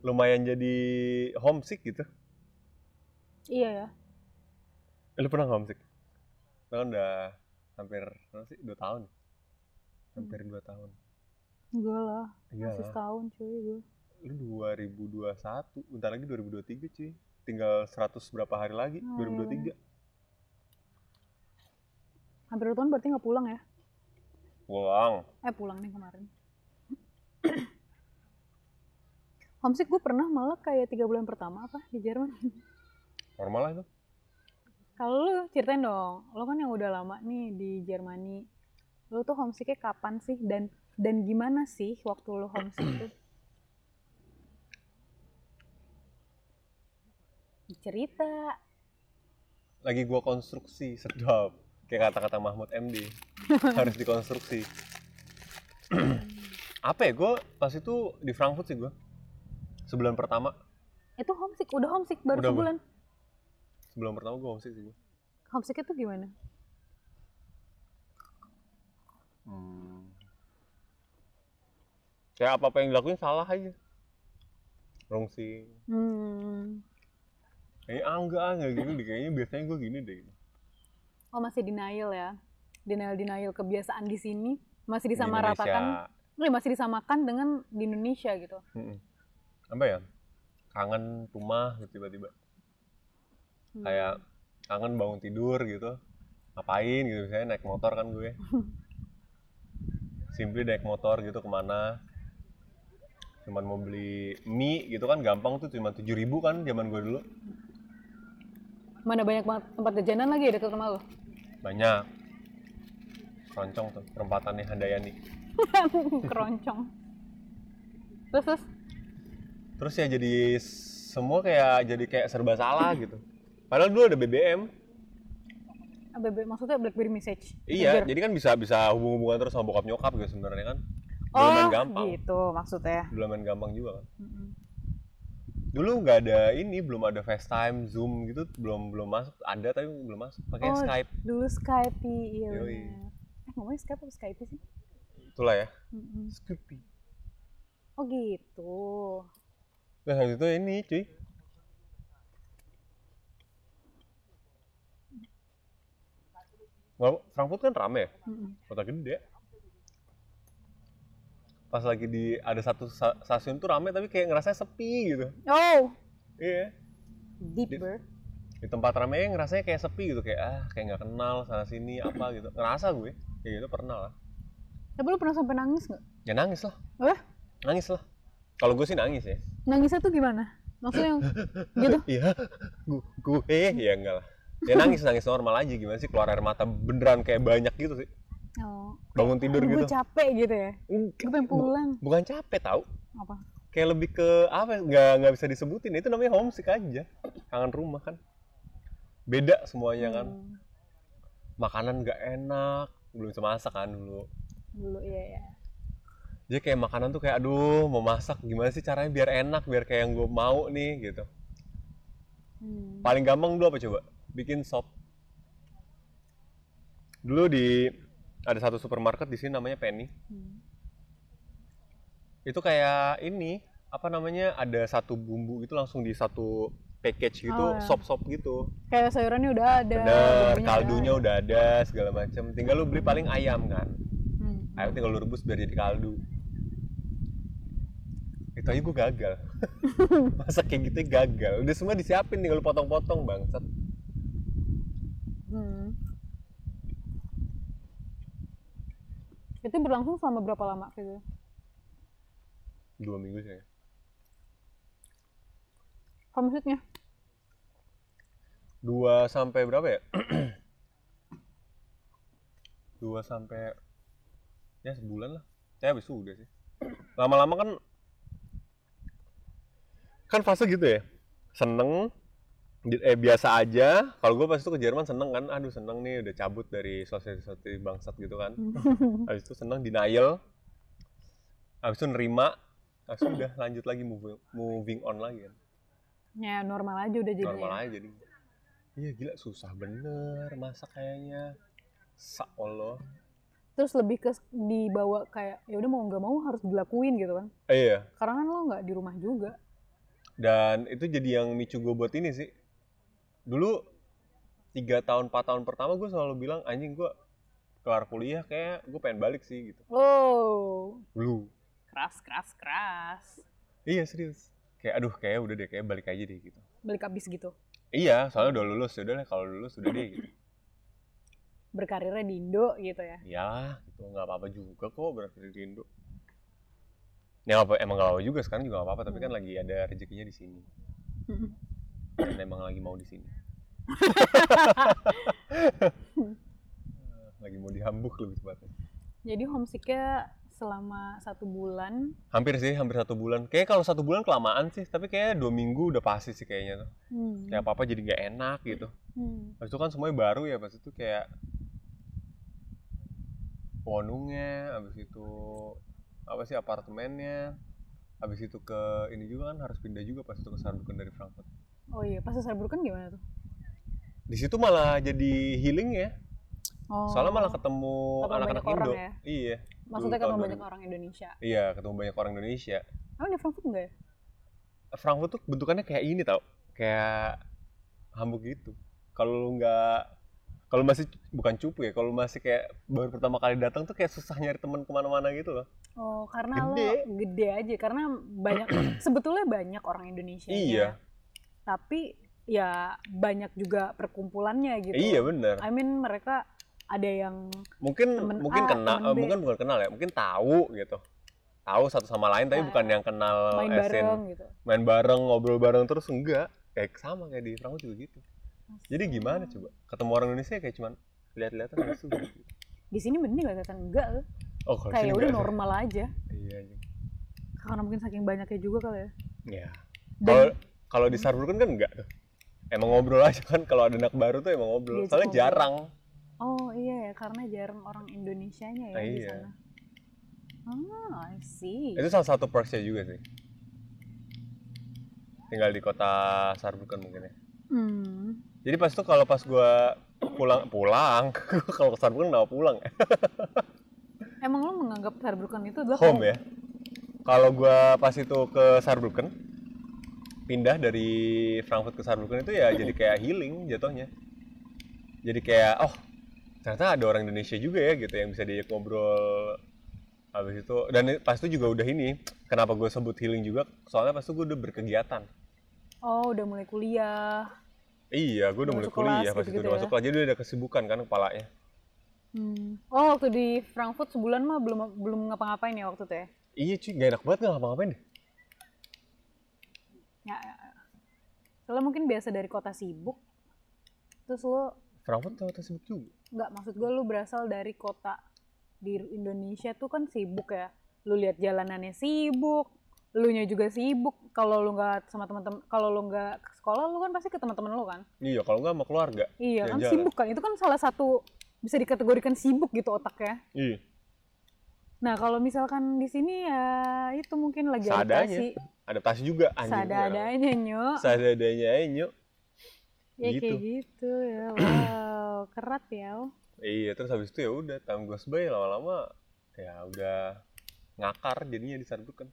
lumayan jadi homesick gitu. Iya ya. Eh, Lu pernah homesick? Lu kan udah hampir berapa sih? Dua tahun. Hampir dua tahun. Enggak lah, Iya masih setahun cuy gue. Lu 2021, bentar lagi 2023 cuy. Tinggal 100 berapa hari lagi? Oh, iya 2023. Hampir dua tahun berarti nggak pulang ya? Pulang. Eh pulang nih kemarin. Homesick gue pernah malah kayak tiga bulan pertama apa di Jerman. Normal lah itu. Kalau lu ceritain dong, lo kan yang udah lama nih di Jermani. Lo tuh homesicknya kapan sih dan dan gimana sih waktu lo homesick tuh? Cerita. Lagi gua konstruksi, sedap. Kayak kata-kata Mahmud MD. Harus dikonstruksi. Apa ya? Gue pas itu di Frankfurt sih gue. Sebulan pertama. Itu homesick, udah homesick baru Udah, sebulan. Sebulan pertama gue homesick sih gue. Homesicknya tuh gimana? Hmm. Kayak apa-apa yang dilakuin salah aja. Rungsing. Hmm. Kayaknya ah, enggak, ah, enggak gini deh. Kayaknya biasanya gue gini deh. Oh masih denial ya? Denial denial kebiasaan di sini masih Di disamaratakan, eh, masih disamakan dengan di Indonesia gitu. Mm-mm. Apa ya? Kangen rumah gitu tiba-tiba. Hmm. Kayak kangen bangun tidur gitu. Ngapain gitu. Misalnya naik motor kan gue. Simply naik motor gitu ke mana. Cuman mau beli mie gitu kan gampang tuh cuma 7000 ribu kan zaman gue dulu. Mana banyak banget tempat jajanan lagi ya deket rumah lo? Banyak. Keroncong tuh perempatannya Handayani. Keroncong. Terus terus Terus ya jadi semua kayak jadi kayak serba salah gitu. Padahal dulu ada BBM. ABB maksudnya BlackBerry message. Iya, Messenger. jadi kan bisa bisa hubung-hubungan terus sama bokap nyokap gitu sebenarnya kan. Main Oh, gampang. gitu maksudnya. Belum main gampang juga kan. Mm-mm. Dulu nggak ada ini, belum ada FaceTime, Zoom gitu, belum belum masuk. Ada tapi belum masuk. Pakai Oh, Skype. Dulu Skype, iya Yoi. Eh ngomongnya Skype apa Skype sih? Itulah ya. Scoopy. Oh gitu. Nah, itu ini cuy. Wah, Frankfurt kan rame ya, Mm-mm. kota gede. Pas lagi di ada satu sa- stasiun tuh rame tapi kayak ngerasa sepi gitu. Oh, Iya. deep Di- bird. Di tempat rame ngerasanya kayak sepi gitu, kayak ah kayak nggak kenal sana sini apa gitu. Ngerasa gue, kayak gitu pernah lah. Tapi lu pernah sampai nangis nggak? Ya nangis lah, Eh, nangis lah. Kalau gue sih nangis ya. nangisnya tuh gimana? Maksudnya yang gitu? Iya, gue, gue ya enggak lah. Ya nangis nangis normal aja gimana sih keluar air mata beneran kayak banyak gitu sih. Oh, Bangun tidur gue gitu. capek gitu ya. Gue pengen pulang. Bukan capek tau Apa? Kayak lebih ke apa? ya, Nggak nggak bisa disebutin. Itu namanya homesick aja. Kangen rumah kan. Beda semuanya kan. Hmm, Makanan nggak enak. Belum bisa masak kan dulu. dulu iya ya. Jadi kayak makanan tuh kayak aduh mau masak gimana sih caranya biar enak biar kayak yang gue mau nih gitu. Hmm. Paling gampang dulu apa coba? Bikin sop. Dulu di ada satu supermarket di sini namanya Penny. Hmm. Itu kayak ini apa namanya ada satu bumbu itu langsung di satu package gitu, Oh, ya. sop-sop gitu. Kayak sayurannya udah ada. Bener, kaldunya ada. udah ada segala macam. Tinggal lu beli paling ayam kan. Hmm. Ayam tinggal lu rebus biar jadi kaldu. Itu aja gue gagal. Masak kayak gitu gagal. Udah semua disiapin tinggal lu potong-potong bangsat. Hmm. Itu berlangsung selama berapa lama gitu? Dua minggu sih. Homesicknya? dua sampai berapa ya? dua sampai ya sebulan lah. Ya habis itu udah sih. Lama-lama kan kan fase gitu ya. Seneng eh biasa aja. Kalau gue pas itu ke Jerman seneng kan, aduh seneng nih udah cabut dari sosialisasi bangsat gitu kan. Habis itu seneng denial. Habis itu nerima. Habis itu udah lanjut lagi moving, moving on lagi kan. ya normal aja udah jadi. normal aja jadi iya gila susah bener masak kayaknya Sa Allah Terus lebih ke dibawa kayak ya udah mau nggak mau harus dilakuin gitu kan? eh, iya Karena kan lo nggak di rumah juga. dan itu jadi yang micu gue buat ini sih dulu tiga tahun 4 tahun pertama gue selalu bilang anjing gue kelar kuliah kayak gue pengen balik sih gitu. Oh, dulu keras, keras, keras. iya serius. Kayak aduh kayak udah deh kayak balik aja deh gitu. Balik abis gitu. iya soalnya udah lulus ya udah lah kalau lulus udah deh gitu. Berkarirnya di Indo gitu ya. ya gitu. Nggak apa-apa juga kok berarti di Indo. Ya apa emang nggak apa juga sekarang juga nggak apa-apa tapi kan lagi ada rezekinya di sini dan emang lagi mau di sini lagi mau dihambuk lebih tepatnya Jadi homesicknya selama satu bulan. hampir sih hampir satu bulan kayak kalau satu bulan kelamaan sih tapi kayak dua minggu udah pasti sih kayaknya tuh Hmm. kayak apa apa jadi nggak enak gitu Hmm. Habis itu kan semuanya baru ya pas itu kayak wonungnya habis itu apa sih apartemennya habis itu ke ini juga kan harus pindah juga pas itu ke Saarbrücken dari Frankfurt Oh iya, pas Saarbrücken gimana tuh? di situ malah jadi healing ya Oh. soalnya malah ketemu anak-anak banyak orang Indo ya? iya Maksudnya ketemu banyak 2000. orang Indonesia. iya ketemu banyak orang Indonesia Oh di Frankfurt enggak ya? Frankfurt tuh bentukannya kayak ini tau kayak Hamburg gitu kalau lu nggak kalau masih bukan cupu ya kalau masih kayak baru pertama kali datang tuh kayak susah nyari teman ke mana-mana gitu loh Oh karena Gede. lo gede aja karena banyak sebetulnya banyak orang Indonesia. Iya. Tapi ya banyak juga perkumpulannya gitu. iya bener I mean mereka ada yang mungkin Temen mungkin A, kenal temen B. mungkin bukan kenal ya mungkin tahu gitu tahu satu sama lain tapi Nah, bukan yang kenal main in bareng gitu. main bareng ngobrol bareng terus enggak kayak sama kayak di Frankfurt juga gitu jadi gimana coba ketemu orang Indonesia kayak cuman lihat-lihatan itu gitu. Di sini gak kelihatan enggak loh. oh kalau Kayak udah normal aja. iya anjing. Karena mungkin saking banyaknya juga kali ya. Iya. Dan- kalau di Saarbrücken kan enggak tuh. Emang ngobrol aja kan kalau ada anak baru tuh emang ngobrol. Diajak Soalnya jarang. Oh iya ya karena jarang orang Indonesianya ya Ah, di iya. sana. Ah, I see. Itu salah satu perksnya juga sih. Tinggal di kota Saarbrücken mungkin ya. Hmm. Jadi pas itu kalau pas gua pulang pulang kalau ke Saarbrücken kenapa pulang ya? Emang lo menganggap Saarbrücken itu adalah Home ya. Kalau gua pas itu ke Saarbrücken pindah dari Frankfurt ke Saarbrücken itu ya jadi kayak healing jatuhnya. Jadi kayak oh ternyata ada orang Indonesia juga ya gitu yang bisa diajak ngobrol habis itu dan pas itu juga udah ini kenapa gue sebut healing juga soalnya pas itu gue udah berkegiatan Oh, udah mulai kuliah. iya gue udah mulai kelas kuliah pas itu gitu-gitu udah ya? masuk kelas jadi udah ada kesibukan kan kepalanya Hmm. Oh, waktu di Frankfurt sebulan mah belum belum ngapa-ngapain ya waktu itu ya? iya cuy gak enak banget nggak ngapa-ngapain deh Ya, ya, ya. Soalnya mungkin biasa dari kota sibuk. Terus lo Frankfurt tau sibuk juga nggak maksud gue lu berasal dari kota di Indonesia tuh kan sibuk ya. Lu lihat jalanannya sibuk, lu nya juga sibuk. Kalau lu nggak sama teman-teman, kalau lu nggak ke sekolah, lu kan pasti ke teman-teman lu kan? iya kalau nggak sama keluarga Iya kan Jalan-jalan. sibuk kan. Itu kan salah satu bisa dikategorikan sibuk gitu otaknya. iya Nah kalau misalkan di sini ya itu mungkin lagi Seadanya. adaptasi, adaptasi juga anjing seadanya nyok. seadanya aja nyok Ya gitu. kayak gitu ya. Wow, kerat ya. iya terus habis itu ya udah gue sebagai lama-lama ya udah ngakar jadinya di Saarbrücken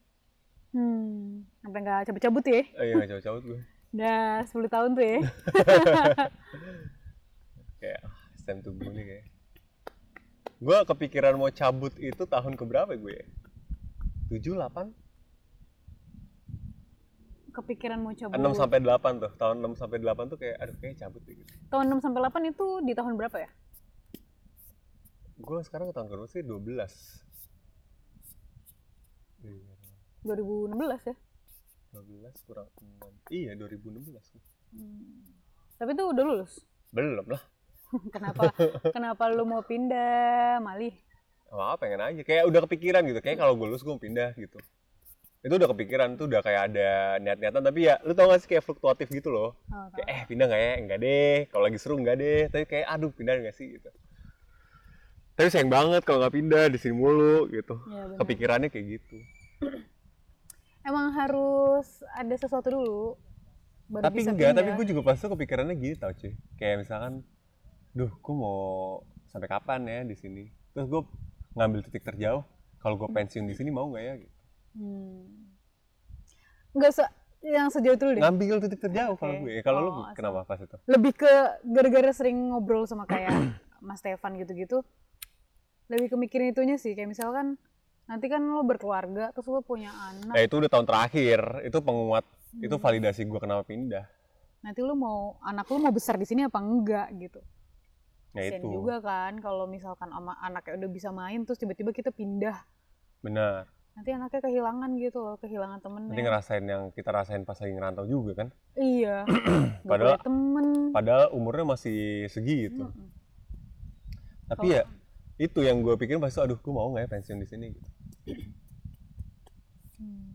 Hmm, sampai nggak cabut-cabut ya? oh iya nggak cabut-cabut gue Udah 10 tahun tuh ya. kayak it's time to go nih kayak gue kepikiran mau cabut itu tahun keberapa gue ya? tujuh delapan Kepikiran mau cabut. enam sampai delapan tuh tahun enam sampai delapan tuh kayak aduh kayak cabut gitu Tahun 6 sampai 8 itu di tahun berapa ya? gue sekarang ke tahun berapa sih 12 iya 2016 ya. 12 kurang 6 iya 2016 Hmm. Tapi itu udah lulus. belum lah kenapa kenapa lu mau pindah, Malih? apa pengen aja. Kayak udah kepikiran gitu. Kayak kalau gue lulus gue mau pindah gitu. Itu udah kepikiran tuh udah kayak ada niat-niatan. Tapi ya lu tau gak sih kayak fluktuatif gitu loh? Oh, kayak eh pindah nggak ya? Enggak deh. Kalau lagi seru enggak deh. Tapi kayak aduh pindah nggak sih? gitu. Tapi sayang banget kalau nggak pindah di sini mulu gitu. Ya, bener. kepikirannya kayak gitu. Emang harus ada sesuatu dulu baru tapi bisa enggak pindah. tapi gue juga pas itu kepikirannya gitu tau cuy kayak misalkan duh gue mau sampai kapan ya di sini terus gue ngambil titik terjauh kalau gue pensiun di sini mau nggak ya gitu Hmm. Nggak se yang sejauh itu deh. ngambil titik terjauh kalau Oke. gue Eh, kalau lu Oh, kenapa pas itu Lebih ke gara-gara sering ngobrol sama kayak Mas Stefan gitu-gitu. Lebih kemikirin itunya sih, kayak misalkan nanti kan lo berkeluarga, terus lo punya anak, eh itu udah tahun terakhir itu penguat itu Hmm. validasi gue kenapa pindah nanti lo mau anak lo mau besar di sini apa enggak gitu. Ya Kasian itu juga kan kalau misalkan sama anaknya udah bisa main terus tiba-tiba kita pindah benar nanti anaknya kehilangan gitu loh kehilangan temennya nanti ngerasain yang kita rasain pas lagi ngerantau juga kan iya Padahal- temen padahal umurnya masih segitu Mm-mm. tapi Kalau- ya itu yang gue pikirin pas itu aduh gue mau nggak ya pensiun di sini gitu Hmm.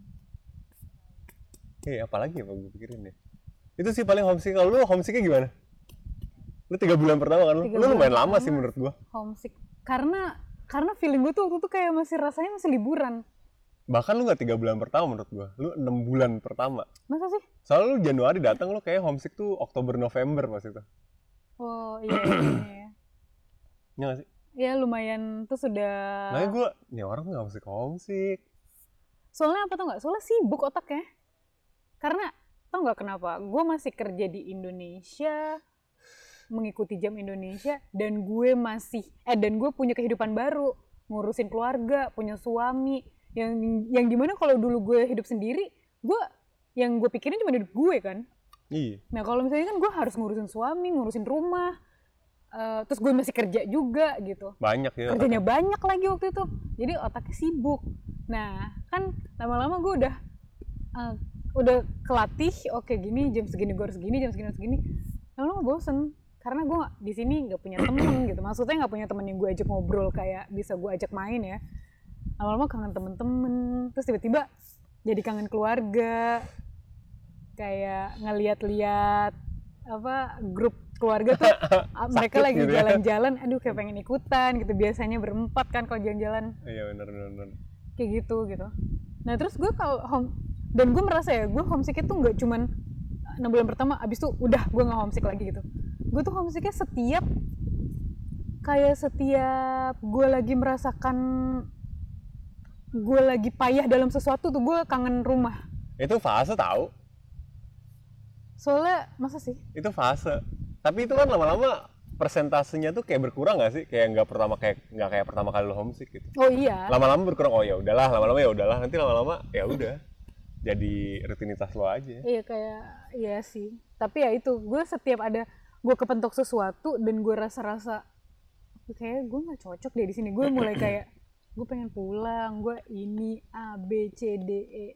Eh, apalagi apa gue pikirin ya? Itu sih paling homesick. Kalau lu homesicknya gimana? Lu tiga bulan pertama kan? Lu, Tiga lu lumayan lama sih menurut gua. homesick karena karena feeling gue tuh waktu itu kayak masih rasanya masih liburan Bahkan lu nggak tiga bulan pertama menurut gua. Lu enam bulan pertama. masa sih Soalnya lu Januari datang lu kayak homesick tuh Oktober November pas itu. oh iya iya, iya. Iya sih? ya lumayan tuh sudah Makanya gua, nih orang nggak homesick homesick. soalnya apa tau nggak soalnya sibuk otaknya karena tau nggak kenapa gue masih kerja di Indonesia mengikuti jam Indonesia dan gue masih eh dan gue punya kehidupan baru. Ngurusin keluarga punya suami. Yang yang di mana kalau dulu gue hidup sendiri gue yang gue pikirin cuma hidup gue kan. Iya. nah kalau misalnya kan gue harus ngurusin suami ngurusin rumah eh, terus gue masih kerja juga gitu. Banyak ya. kerjanya banyak lagi waktu itu. Jadi otaknya sibuk. Nah kan lama-lama gue udah eh, udah kelatih oke gini jam segini gue harus gini jam segini harus gini lama-lama bosen karena gue di sini nggak punya temen gitu. Maksudnya nggak punya temen yang gue ajak ngobrol kayak bisa gue ajak main ya. Lama-lama kangen temen-temen terus tiba-tiba jadi kangen keluarga. Kayak ngeliat-liat apa grup keluarga tuh ah, mereka lagi gitu ya. jalan-jalan aduh kayak pengen ikutan gitu. Biasanya berempat kan kalau jalan-jalan. Iya benar benar. kayak gitu gitu. Nah terus gue kalau home dan gue merasa ya gue homesick itu nggak cuman enam bulan pertama abis itu udah gue nggak homesick lagi gitu gue tuh homesicknya setiap kayak setiap gue lagi merasakan gue lagi payah dalam sesuatu tuh gue kangen rumah Itu fase tahu. soalnya masa sih Itu fase. Tapi itu kan lama-lama persentasenya tuh kayak berkurang gak sih? Kayak nggak pertama kayak nggak kayak pertama kali lo homesick gitu. oh iya lama-lama berkurang oh ya udahlah lama-lama ya udahlah nanti lama-lama ya udah jadi rutinitas lo aja Iya kayak iya sih. Tapi ya itu gue setiap ada gue kepentok sesuatu dan gue rasa-rasa kayak gue nggak cocok deh di sini. Gue mulai kayak gue pengen pulang. Gue ini A B C D E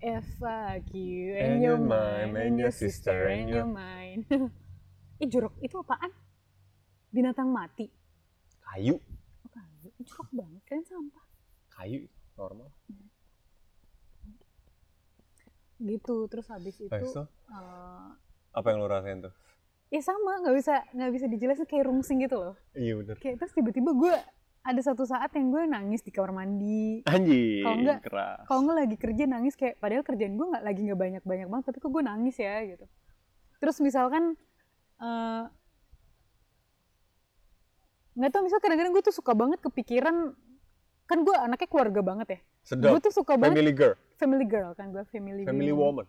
F A Q and your mind and your sister and your mind. Ih jorok itu apaan? Binatang mati. kayu Oh, kayu. Ih, jorok banget kan sampah. kayu normal Gitu terus habis itu. Habis itu, eh, apa yang lo rasain tuh ya sama nggak bisa nggak bisa dijelasin kayak rungsing gitu loh. iya bener. Kayak terus tiba-tiba gue ada satu saat yang gue nangis di kamar mandi. Anjing Kalau enggak- keras. kalau nggak lagi kerja nangis kayak padahal kerjaan gue nggak lagi nggak banyak banyak banget tapi kok gue nangis ya gitu. Terus misalkan eh, nggak tau misal kadang-kadang gue tuh suka banget kepikiran kan gue anaknya keluarga banget ya. Sedap. Gue tuh suka banget family girl. Family girl kan gue family family woman.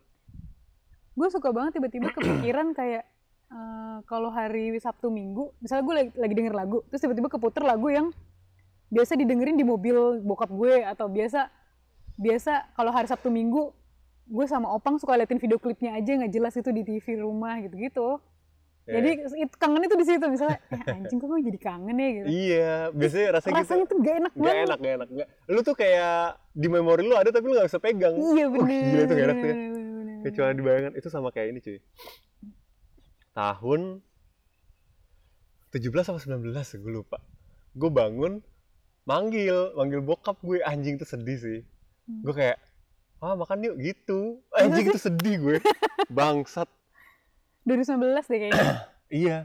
Gue suka banget tiba-tiba kepikiran kayak eh, kalau hari Sabtu Minggu misalnya gue lagi, lagi denger lagu terus tiba-tiba keputer lagu yang biasa didengerin di mobil bokap gue atau biasa biasa kalau hari Sabtu Minggu gue sama opang suka liatin video klipnya aja nggak jelas itu di TV rumah gitu-gitu Ya. jadi itu kangen itu di situ misalnya eh, anjing kok gue jadi kangen ya gitu iya biasanya rasanya gitu rasanya tuh gak enak Gak banget enak, gak enak. Gak. Lu tuh kayak di memori lu ada tapi lu gak bisa pegang. iya Wah, bener gila itu gak enak tuh ya. Kayak cuma dibayangkan. Itu sama kayak ini cuy. Tahun 17 apa 19 gue lupa. Gue bangun, manggil, manggil bokap gue. Anjing tuh sedih sih. Hmm. Gue kayak, ah makan yuk gitu. Anjing itu sedih gue. Bangsat. 2019 deh kayaknya Iya.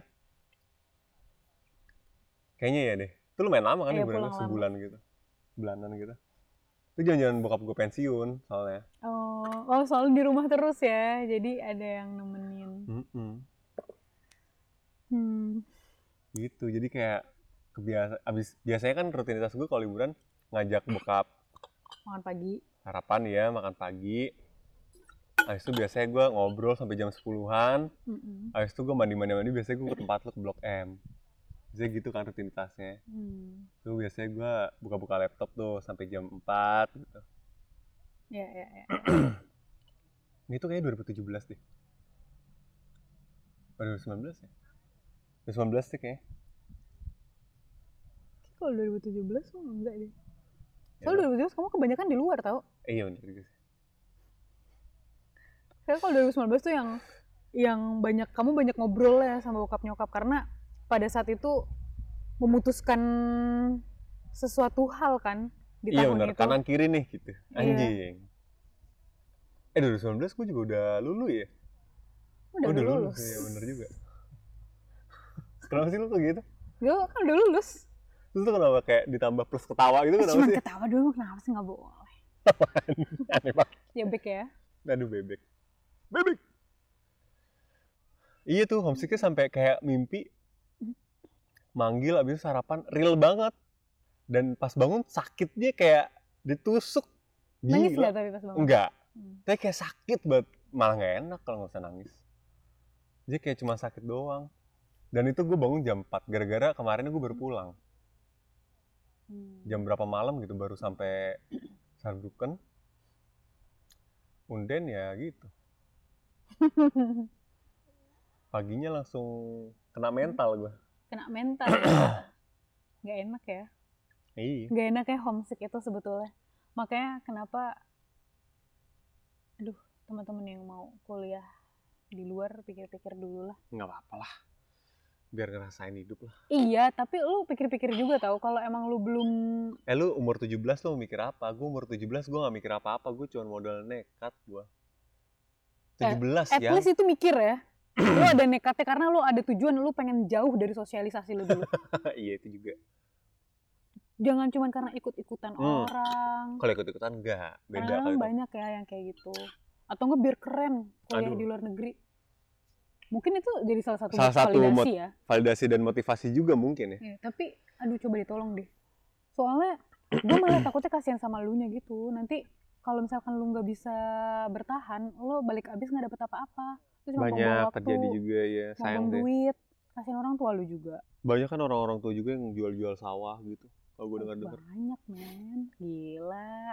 Kayaknya ya deh. Itu lumayan lama kan Iya, liburan lu? pulang lama. sebulan gitu. Bulanan gitu. Itu jangan-jangan bokap gue pensiun soalnya. Oh, oh selalu di rumah terus ya. Jadi ada yang nemenin. Mm-mm. Hmm. Gitu. Jadi kayak kebiasa abis biasanya kan rutinitas gue kalau liburan ngajak bokap Makan pagi. sarapan ya, makan pagi. Habis itu biasanya gue ngobrol sampai jam 10-an. Mm-mm. Habis itu gue mandi-mandi-mandi biasanya gue ke tempat lu ke Blok M. Biasanya gitu kan rutinitasnya. Hmm. Tuh biasanya gue buka-buka laptop tuh sampai jam 4 gitu. Ya, ya, ya. Ini tuh kayaknya 2017 deh. Oh, 2019 ya? 2019 sih kayaknya. Kalau 2017 mah enggak deh. Ya Soalnya 2017 kamu kebanyakan di luar tau. Eh, iya bener juga sih. Karena kalau 2019 tuh yang yang banyak kamu banyak ngobrol ya sama bokap nyokap karena pada saat itu memutuskan sesuatu hal kan di Iya tahun bener, itu. kanan kiri nih gitu. Iya. Anjing. Eh 2019 gue juga udah lulu ya? Udah, Oh, udah lulus. Iya bener juga. Kenapa sih lu kok gitu? Gue kan udah lulus. Terus tuh kenapa kayak ditambah plus ketawa gitu kenapa Cuman sih? ketawa doang, kenapa sih nggak boleh? Aneh banget. Ya bek ya. Aduh bebek. Bebek. Iya tuh homesicknya sampai kayak mimpi manggil abis sarapan real banget dan pas bangun sakitnya kayak ditusuk Nangis Gila. nggak tapi pas bangun? enggak Hmm. tapi kayak sakit banget malah nggak enak kalau nggak usah nangis jadi kayak cuma sakit doang dan itu gue bangun jam 4 gara-gara kemarin gue baru pulang Hmm. jam berapa malam gitu baru sampai Sarduken unden ya gitu paginya langsung kena mental gue Kena mental. Nggak enak ya. iya Nggak enak ya homesick itu sebetulnya. Makanya kenapa, aduh teman-teman yang mau kuliah di luar pikir-pikir dulu lah. nggak apa-apa lah biar ngerasain hidup lah Iya, tapi lu pikir-pikir juga tahu kalau emang lu belum eh lu umur 17 lu mikir apa gue umur 17 gue nggak mikir apa-apa gue cuma modal nekat gue 17 at ya least itu mikir ya. lu ada nekatnya karena lu ada tujuan lu pengen jauh dari sosialisasi lu dulu. iya itu juga Jangan cuman karena ikut-ikutan Hmm. orang. kalau ikut-ikutan enggak beda itu. banyak ya yang kayak gitu. Atau enggak biar keren kuliah Aduh. di luar negeri. Mungkin itu jadi salah satu Salah satu validasi mot- ya. validasi dan motivasi juga mungkin ya Iya, tapi aduh coba ditolong deh. Soalnya gue malah takutnya kasihan sama lu nya gitu. Nanti kalau misalkan lu nggak bisa bertahan, lo balik abis nggak dapet apa-apa. Terus banyak waktu, terjadi juga ya sayang deh duit. Kasihan orang tua lu juga. banyak kan orang-orang tua juga yang jual-jual sawah gitu kalau gue dengar-dengar Banyak men, gila.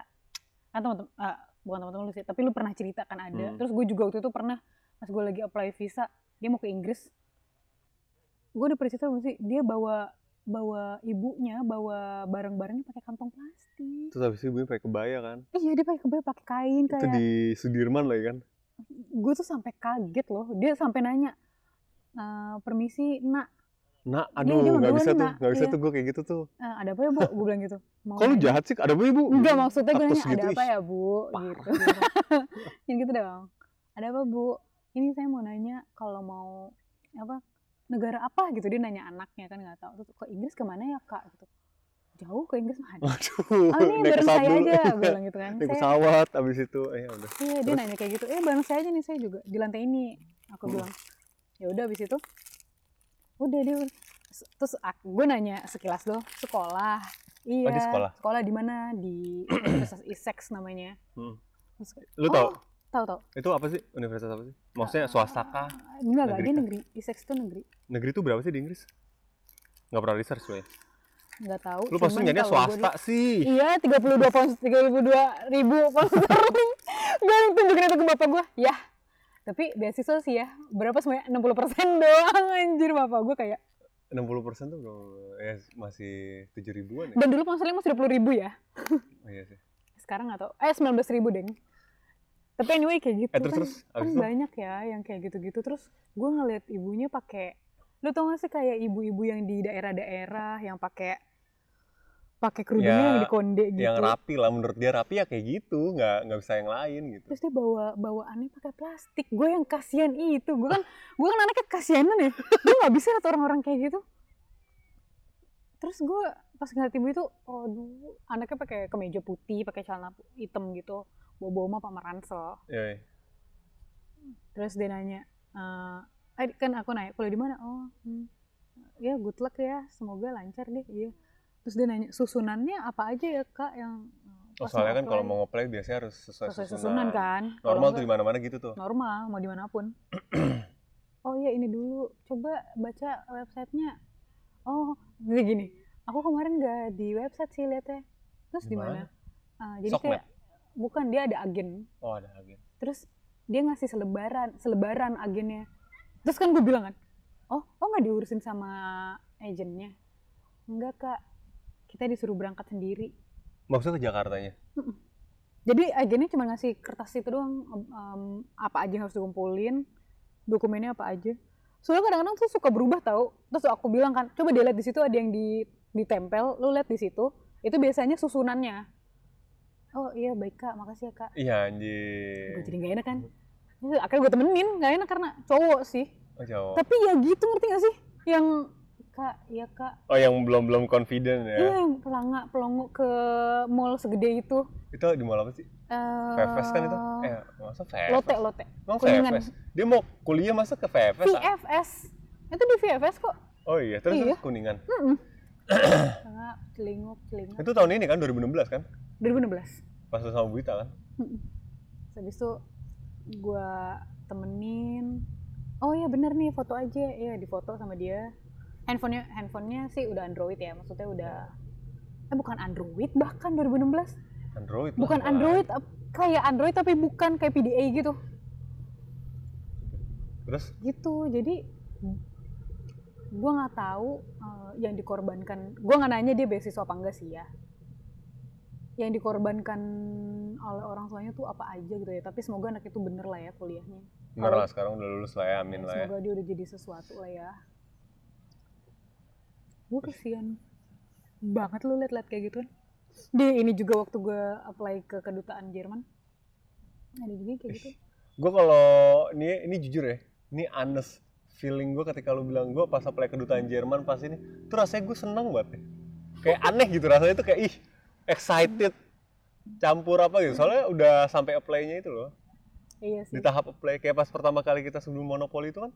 Kan teman-teman, ah, bukan teman-teman lu sih, tapi lu pernah cerita kan ada. Hmm. Terus gue juga waktu itu pernah pas gue lagi apply visa, dia mau ke Inggris. Gue udah belum sih, dia bawa bawa ibunya bawa barang-barangnya pakai kantong plastik. terus habis itu gue pakai kebaya kan Iya dia pakai kebaya pakai kain itu kayak. di Sudirman lah ya kan Gue tuh sampai kaget loh. Dia sampai nanya, "Eh, permisi nak, nah Dia- aduh dia nggak ngebawa bisa nih, tuh Nak. nggak bisa Iya. tuh gue kayak gitu tuh eh, ada apa ya bu? Gue bilang gitu. Mau kalau jahat sih ada apa ya bu Enggak maksudnya gue nanya ada gitu, apa ya bu Parah. gitu. Yang gitu dong. Ada apa bu? Ini saya mau nanya kalau mau apa negara apa gitu dia nanya anaknya kan nggak tahu. Terus ke Inggris ke mana ya kak? Gitu. Jauh ke Inggris mana? Aduh oh ini bareng saya dulu. aja bilang gitu kan. Naik saya pesawat abis itu eh ya udah. Iya dia nanya kayak gitu. Eh bareng saya aja nih saya juga di lantai ini aku Hmm. bilang. Ya udah abis itu udah dia terus gue nanya sekilas doang sekolah? Iya Oh, di sekolah? di mana? Di Universitas Essex namanya. Hmm. Terus, lu oh, tau tahu tahu itu apa sih? Universitas apa sih? Maksudnya swasta kah enggak enggak dia negeri Essex itu negeri. Negeri itu berapa sih di Inggris? Nggak pernah research gue nggak tahu lu pasti cuman nyarinya tahu gua swasta sih. Di- iya 32 pound 32 ribu pound sterling gue tunjukin itu ke bapak gue ya tapi beasiswa sih ya. Berapa semuanya? 60 persen doang anjir. Bapak gue kayak 60 persen tuh belum ya masih tujuh ribuan ya? Dan dulu pound sterling masih 20 ribu ya. Oh, iya sih. Sekarang nggak tahu. Eh 19 ribu deng tapi anyway kayak gitu eh terus kan, terus kan banyak ya yang kayak gitu-gitu. Terus gue ngeliat ibunya pakai lu tau gak sih kayak ibu-ibu yang di daerah-daerah yang pakai pakai kerudungnya Ya, yang dikonde gitu? yang rapi lah. Menurut dia rapi ya kayak gitu. Nggak nggak bisa yang lain gitu. Terus dia bawa bawaannya pakai plastik. Gue yang kasihan itu. Gue kan gue kan anaknya kasihanan ya. Gue nggak bisa liat orang-orang kayak gitu. Terus gue pas ngeliat ibu itu aduh anaknya pakai kemeja putih pakai celana hitam gitu bawa mah pamer ransel. Ya, ya. terus dia nanya eh eh, kan aku nanya kuliah di mana? Oh hmm. ya good luck ya semoga lancar deh. Iya. Terus dia nanya susunannya apa aja ya kak yang Oh, soalnya kan kalau mau ngeplay biasanya harus sesuai, sesuai susunan. susunan kan? Normal tuh di mana-mana gitu tuh. normal mau di mana pun. Oh iya ini dulu. Coba baca websitenya. Oh jadi gini aku kemarin nggak di website sih liatnya. Terus Di mana? Ah, jadi Sokmed? kayak bukan dia ada agen. Oh, ada agen. terus dia ngasih selebaran selebaran agennya. Terus kan gue bilang kan oh oh nggak diurusin sama agennya enggak kak. Kita disuruh berangkat sendiri. Maksudnya ke Jakartanya? jadi agennya cuma ngasih kertas itu doang em, apa aja yang harus dikumpulin dokumennya apa aja. Soalnya kadang-kadang tuh suka berubah tau. Terus aku bilang kan coba dia lihat di situ ada yang di ditempel lu lihat di situ. Itu biasanya susunannya oh iya baik kak makasih ya kak Iya gue anjir. jadi gak enak kan Terus akhirnya gue temenin gak enak karena cowok sih Oh, Jawa. tapi ya gitu ngerti gak sih yang kak iya kak Oh, yang belum-belum confident ya. iya yang pelangak pelongo ke mall segede itu Itu di mall apa sih? eh VFS kan itu? Eh, masa VFS? lote lote Kuningan. VFS? Dia mau kuliah masa ke VFS? ah? VFS itu di VFS kok Oh iya, terus, Iya. terus Kuningan. Pelangak, celinguk celinguk Itu tahun ini kan 2016 kan? 2016 Pas sama Bu Ita kan? Terus habis itu gue temenin. Oh iya bener nih foto aja. Iya difoto sama dia. Handphonenya handphonenya sih udah Android ya maksudnya udah eh bukan Android bahkan 2016 Android lah, bukan apaan. Android kayak Android tapi bukan kayak PDA gitu. Terus? gitu jadi gue nggak tahu eh, yang dikorbankan gue nggak nanya dia beasiswa apa enggak sih ya yang dikorbankan oleh orang tuanya tuh apa aja gitu ya. Tapi semoga anak itu bener lah ya kuliahnya. Bener lah, sekarang udah lulus lah ya, amin lah ya. semoga dia udah jadi sesuatu lah ya. Gue kesian banget lu liat-liat kayak gitu kan. Di ini juga waktu gue apply ke kedutaan Jerman. Ada juga kayak gitu. Gue kalau ini ini jujur ya, ini honest feeling gue ketika lu bilang gue pas apply kedutaan Jerman pas ini, tuh rasanya gue seneng banget ya. Kayak aneh gitu rasanya tuh kayak ih excited campur apa gitu. Soalnya udah sampai apply-nya itu loh. iya sih Di tahap apply kayak pas pertama kali kita sebelum monopoli itu kan.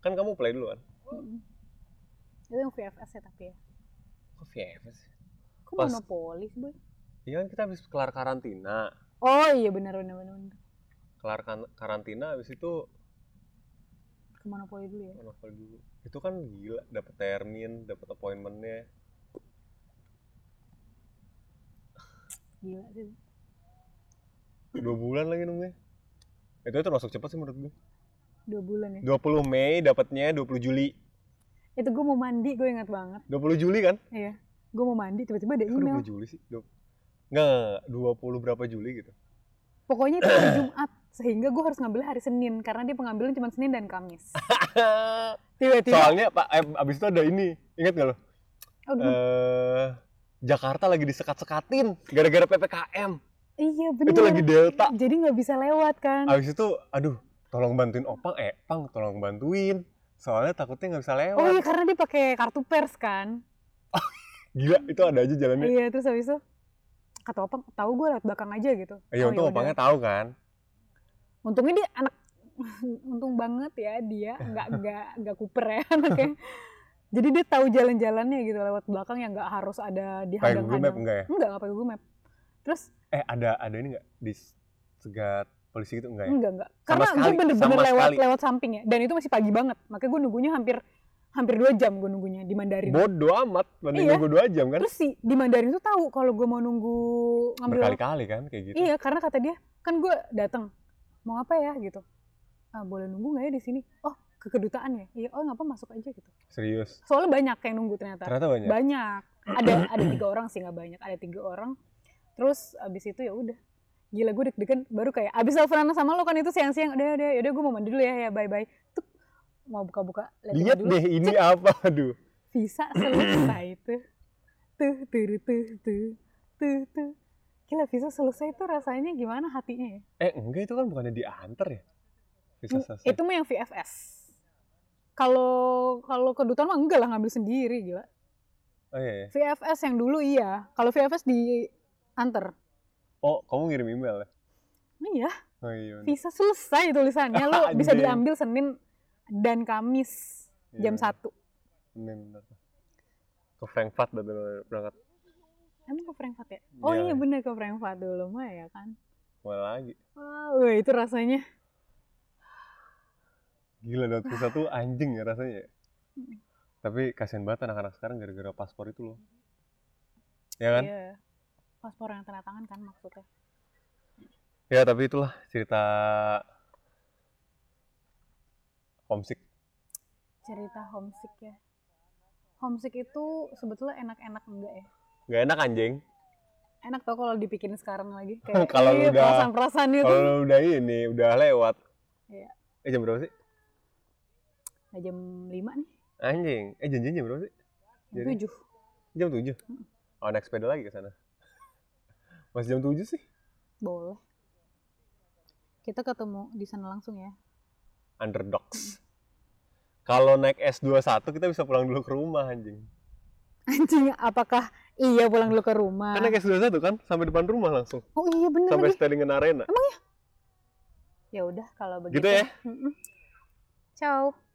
Kan kamu apply dulu kan? Mm-mm. itu yang VFS ya tapi ya Kok VFS? kok Pas- monopoli sih boy Iya kan kita habis kelar karantina. oh iya benar benar benar benar. Kelar kan- karantina habis itu ke monopoli dulu ya monopoli dulu. Itu kan gila, dapat termin, dapat appointmentnya. Gila sih. Dua bulan lagi nunggunya. Itu termasuk cepat sih menurut gue. Dua bulan ya? 20 Mei dapatnya 20 Juli. Itu gue mau mandi gue ingat banget. 20 Juli kan? Iya. Gue mau mandi tiba-tiba ada email. 20 Juli sih? Nggak, nggak, nggak, 20 berapa Juli gitu. Pokoknya itu hari Jumat sehingga gue harus ngambil hari Senin karena dia pengambilan cuma Senin dan Kamis. Tiba-tiba soalnya pak eh, abis itu ada ini. Ingat nggak lo? Oh, dulu. Jakarta lagi disekat-sekatin gara-gara ppkm iya bener. itu lagi delta. Jadi nggak bisa lewat kan? Abis itu aduh tolong bantuin opang. Eh pang tolong bantuin. Soalnya takutnya nggak bisa lewat. Oh iya karena dia pakai kartu pers kan? Gila itu ada aja jalannya. Iya terus habis itu kata opang tahu gue lewat belakang aja gitu. Iya Oh, untung yaudah. opangnya tahu kan? Untungnya dia anak untung banget ya dia. Nggak nggak nggak kuper ya anaknya jadi dia tahu jalan-jalannya gitu lewat belakang yang nggak harus ada di kayak Google Map enggak ya? Enggak nggak pakai Google Map. Terus eh ada ada ini nggak? Di segat polisi gitu enggak ya? Enggak enggak Sama karena gue sekali, bener-bener sama lewat sekali. lewat samping ya dan itu masih pagi banget. Makanya gue nunggunya hampir hampir dua jam gue nunggunya di Mandarin. Bodoh amat banding Iya. nunggu dua jam kan? Terus si di Mandarin tuh tahu kalau gue mau nunggu ngambil berkali-kali kan kayak gitu. Iya karena kata dia kan gue datang. Mau apa ya? gitu. Ah, boleh nunggu nggak ya di sini? Oh ke kedutaan ya. Iya oh ngapa masuk aja gitu. Serius? Soalnya banyak yang nunggu ternyata. Ternyata banyak? Banyak. Ada ada tiga orang sih nggak banyak. Ada tiga orang. Terus abis itu ya udah. Gila gue deg-degan baru kayak abis teleponan sama lo kan itu siang-siang udah udah udah gue mau mandi dulu ya ya bye bye tuh mau buka-buka lihat deh ini apa? Aduh. Visa selesai tuh. Tuh tuh tuh tuh tuh tuh gila visa selesai tuh rasanya gimana hatinya ya? Eh enggak itu kan bukannya diantar ya? Bisa selesai. itu mah yang VFS kalau kalau kedutaan mah enggak lah ngambil sendiri gila oh iya, iya. VFS yang dulu iya kalau VFS diantar oh kamu ngirim email ya iya oh iya visa selesai tulisannya lo bisa diambil Senin dan Kamis jam Iya, satu bener, bener. ke Frankfurt tuh berangkat Emang ke Frankfurt ya? Oh Iya. iya bener ke Frankfurt dulu mah ya kan. Mana lagi? Wow, itu rasanya. Gila dapat visa tuh anjing ya rasanya. ya. Tapi kasihan banget anak-anak sekarang gara-gara paspor itu loh. Ya kan? Iya. Paspor yang tanda tangan kan maksudnya. Ya tapi itulah cerita homesick. Cerita homesick ya. Homesick itu sebetulnya enak-enak enggak ya? Gak enak anjing. Enak tau kalau dipikirin sekarang lagi. Kayak Kalau iya, udah- perasaan-perasaan itu. Kalau udah ini udah lewat. Iya. Eh jam berapa sih? Nah, jam 5 nih, Anjing. Eh janjian jam berapa sih? jam Jadi? 7. Jam 7. Mm. Oh, naik sepeda lagi ke sana. Masih jam 7 sih? Boleh. Kita ketemu di sana langsung ya. Underdogs. Kalau naik S21 kita bisa pulang dulu ke rumah anjing. Anjing, apakah iya pulang dulu ke rumah? Kan naik S21 kan sampai depan rumah langsung. Oh iya bener Sampai lagi. Sterlingen Arena. Ya udah kalau begitu. Gitu ya? Mm-mm. Ciao.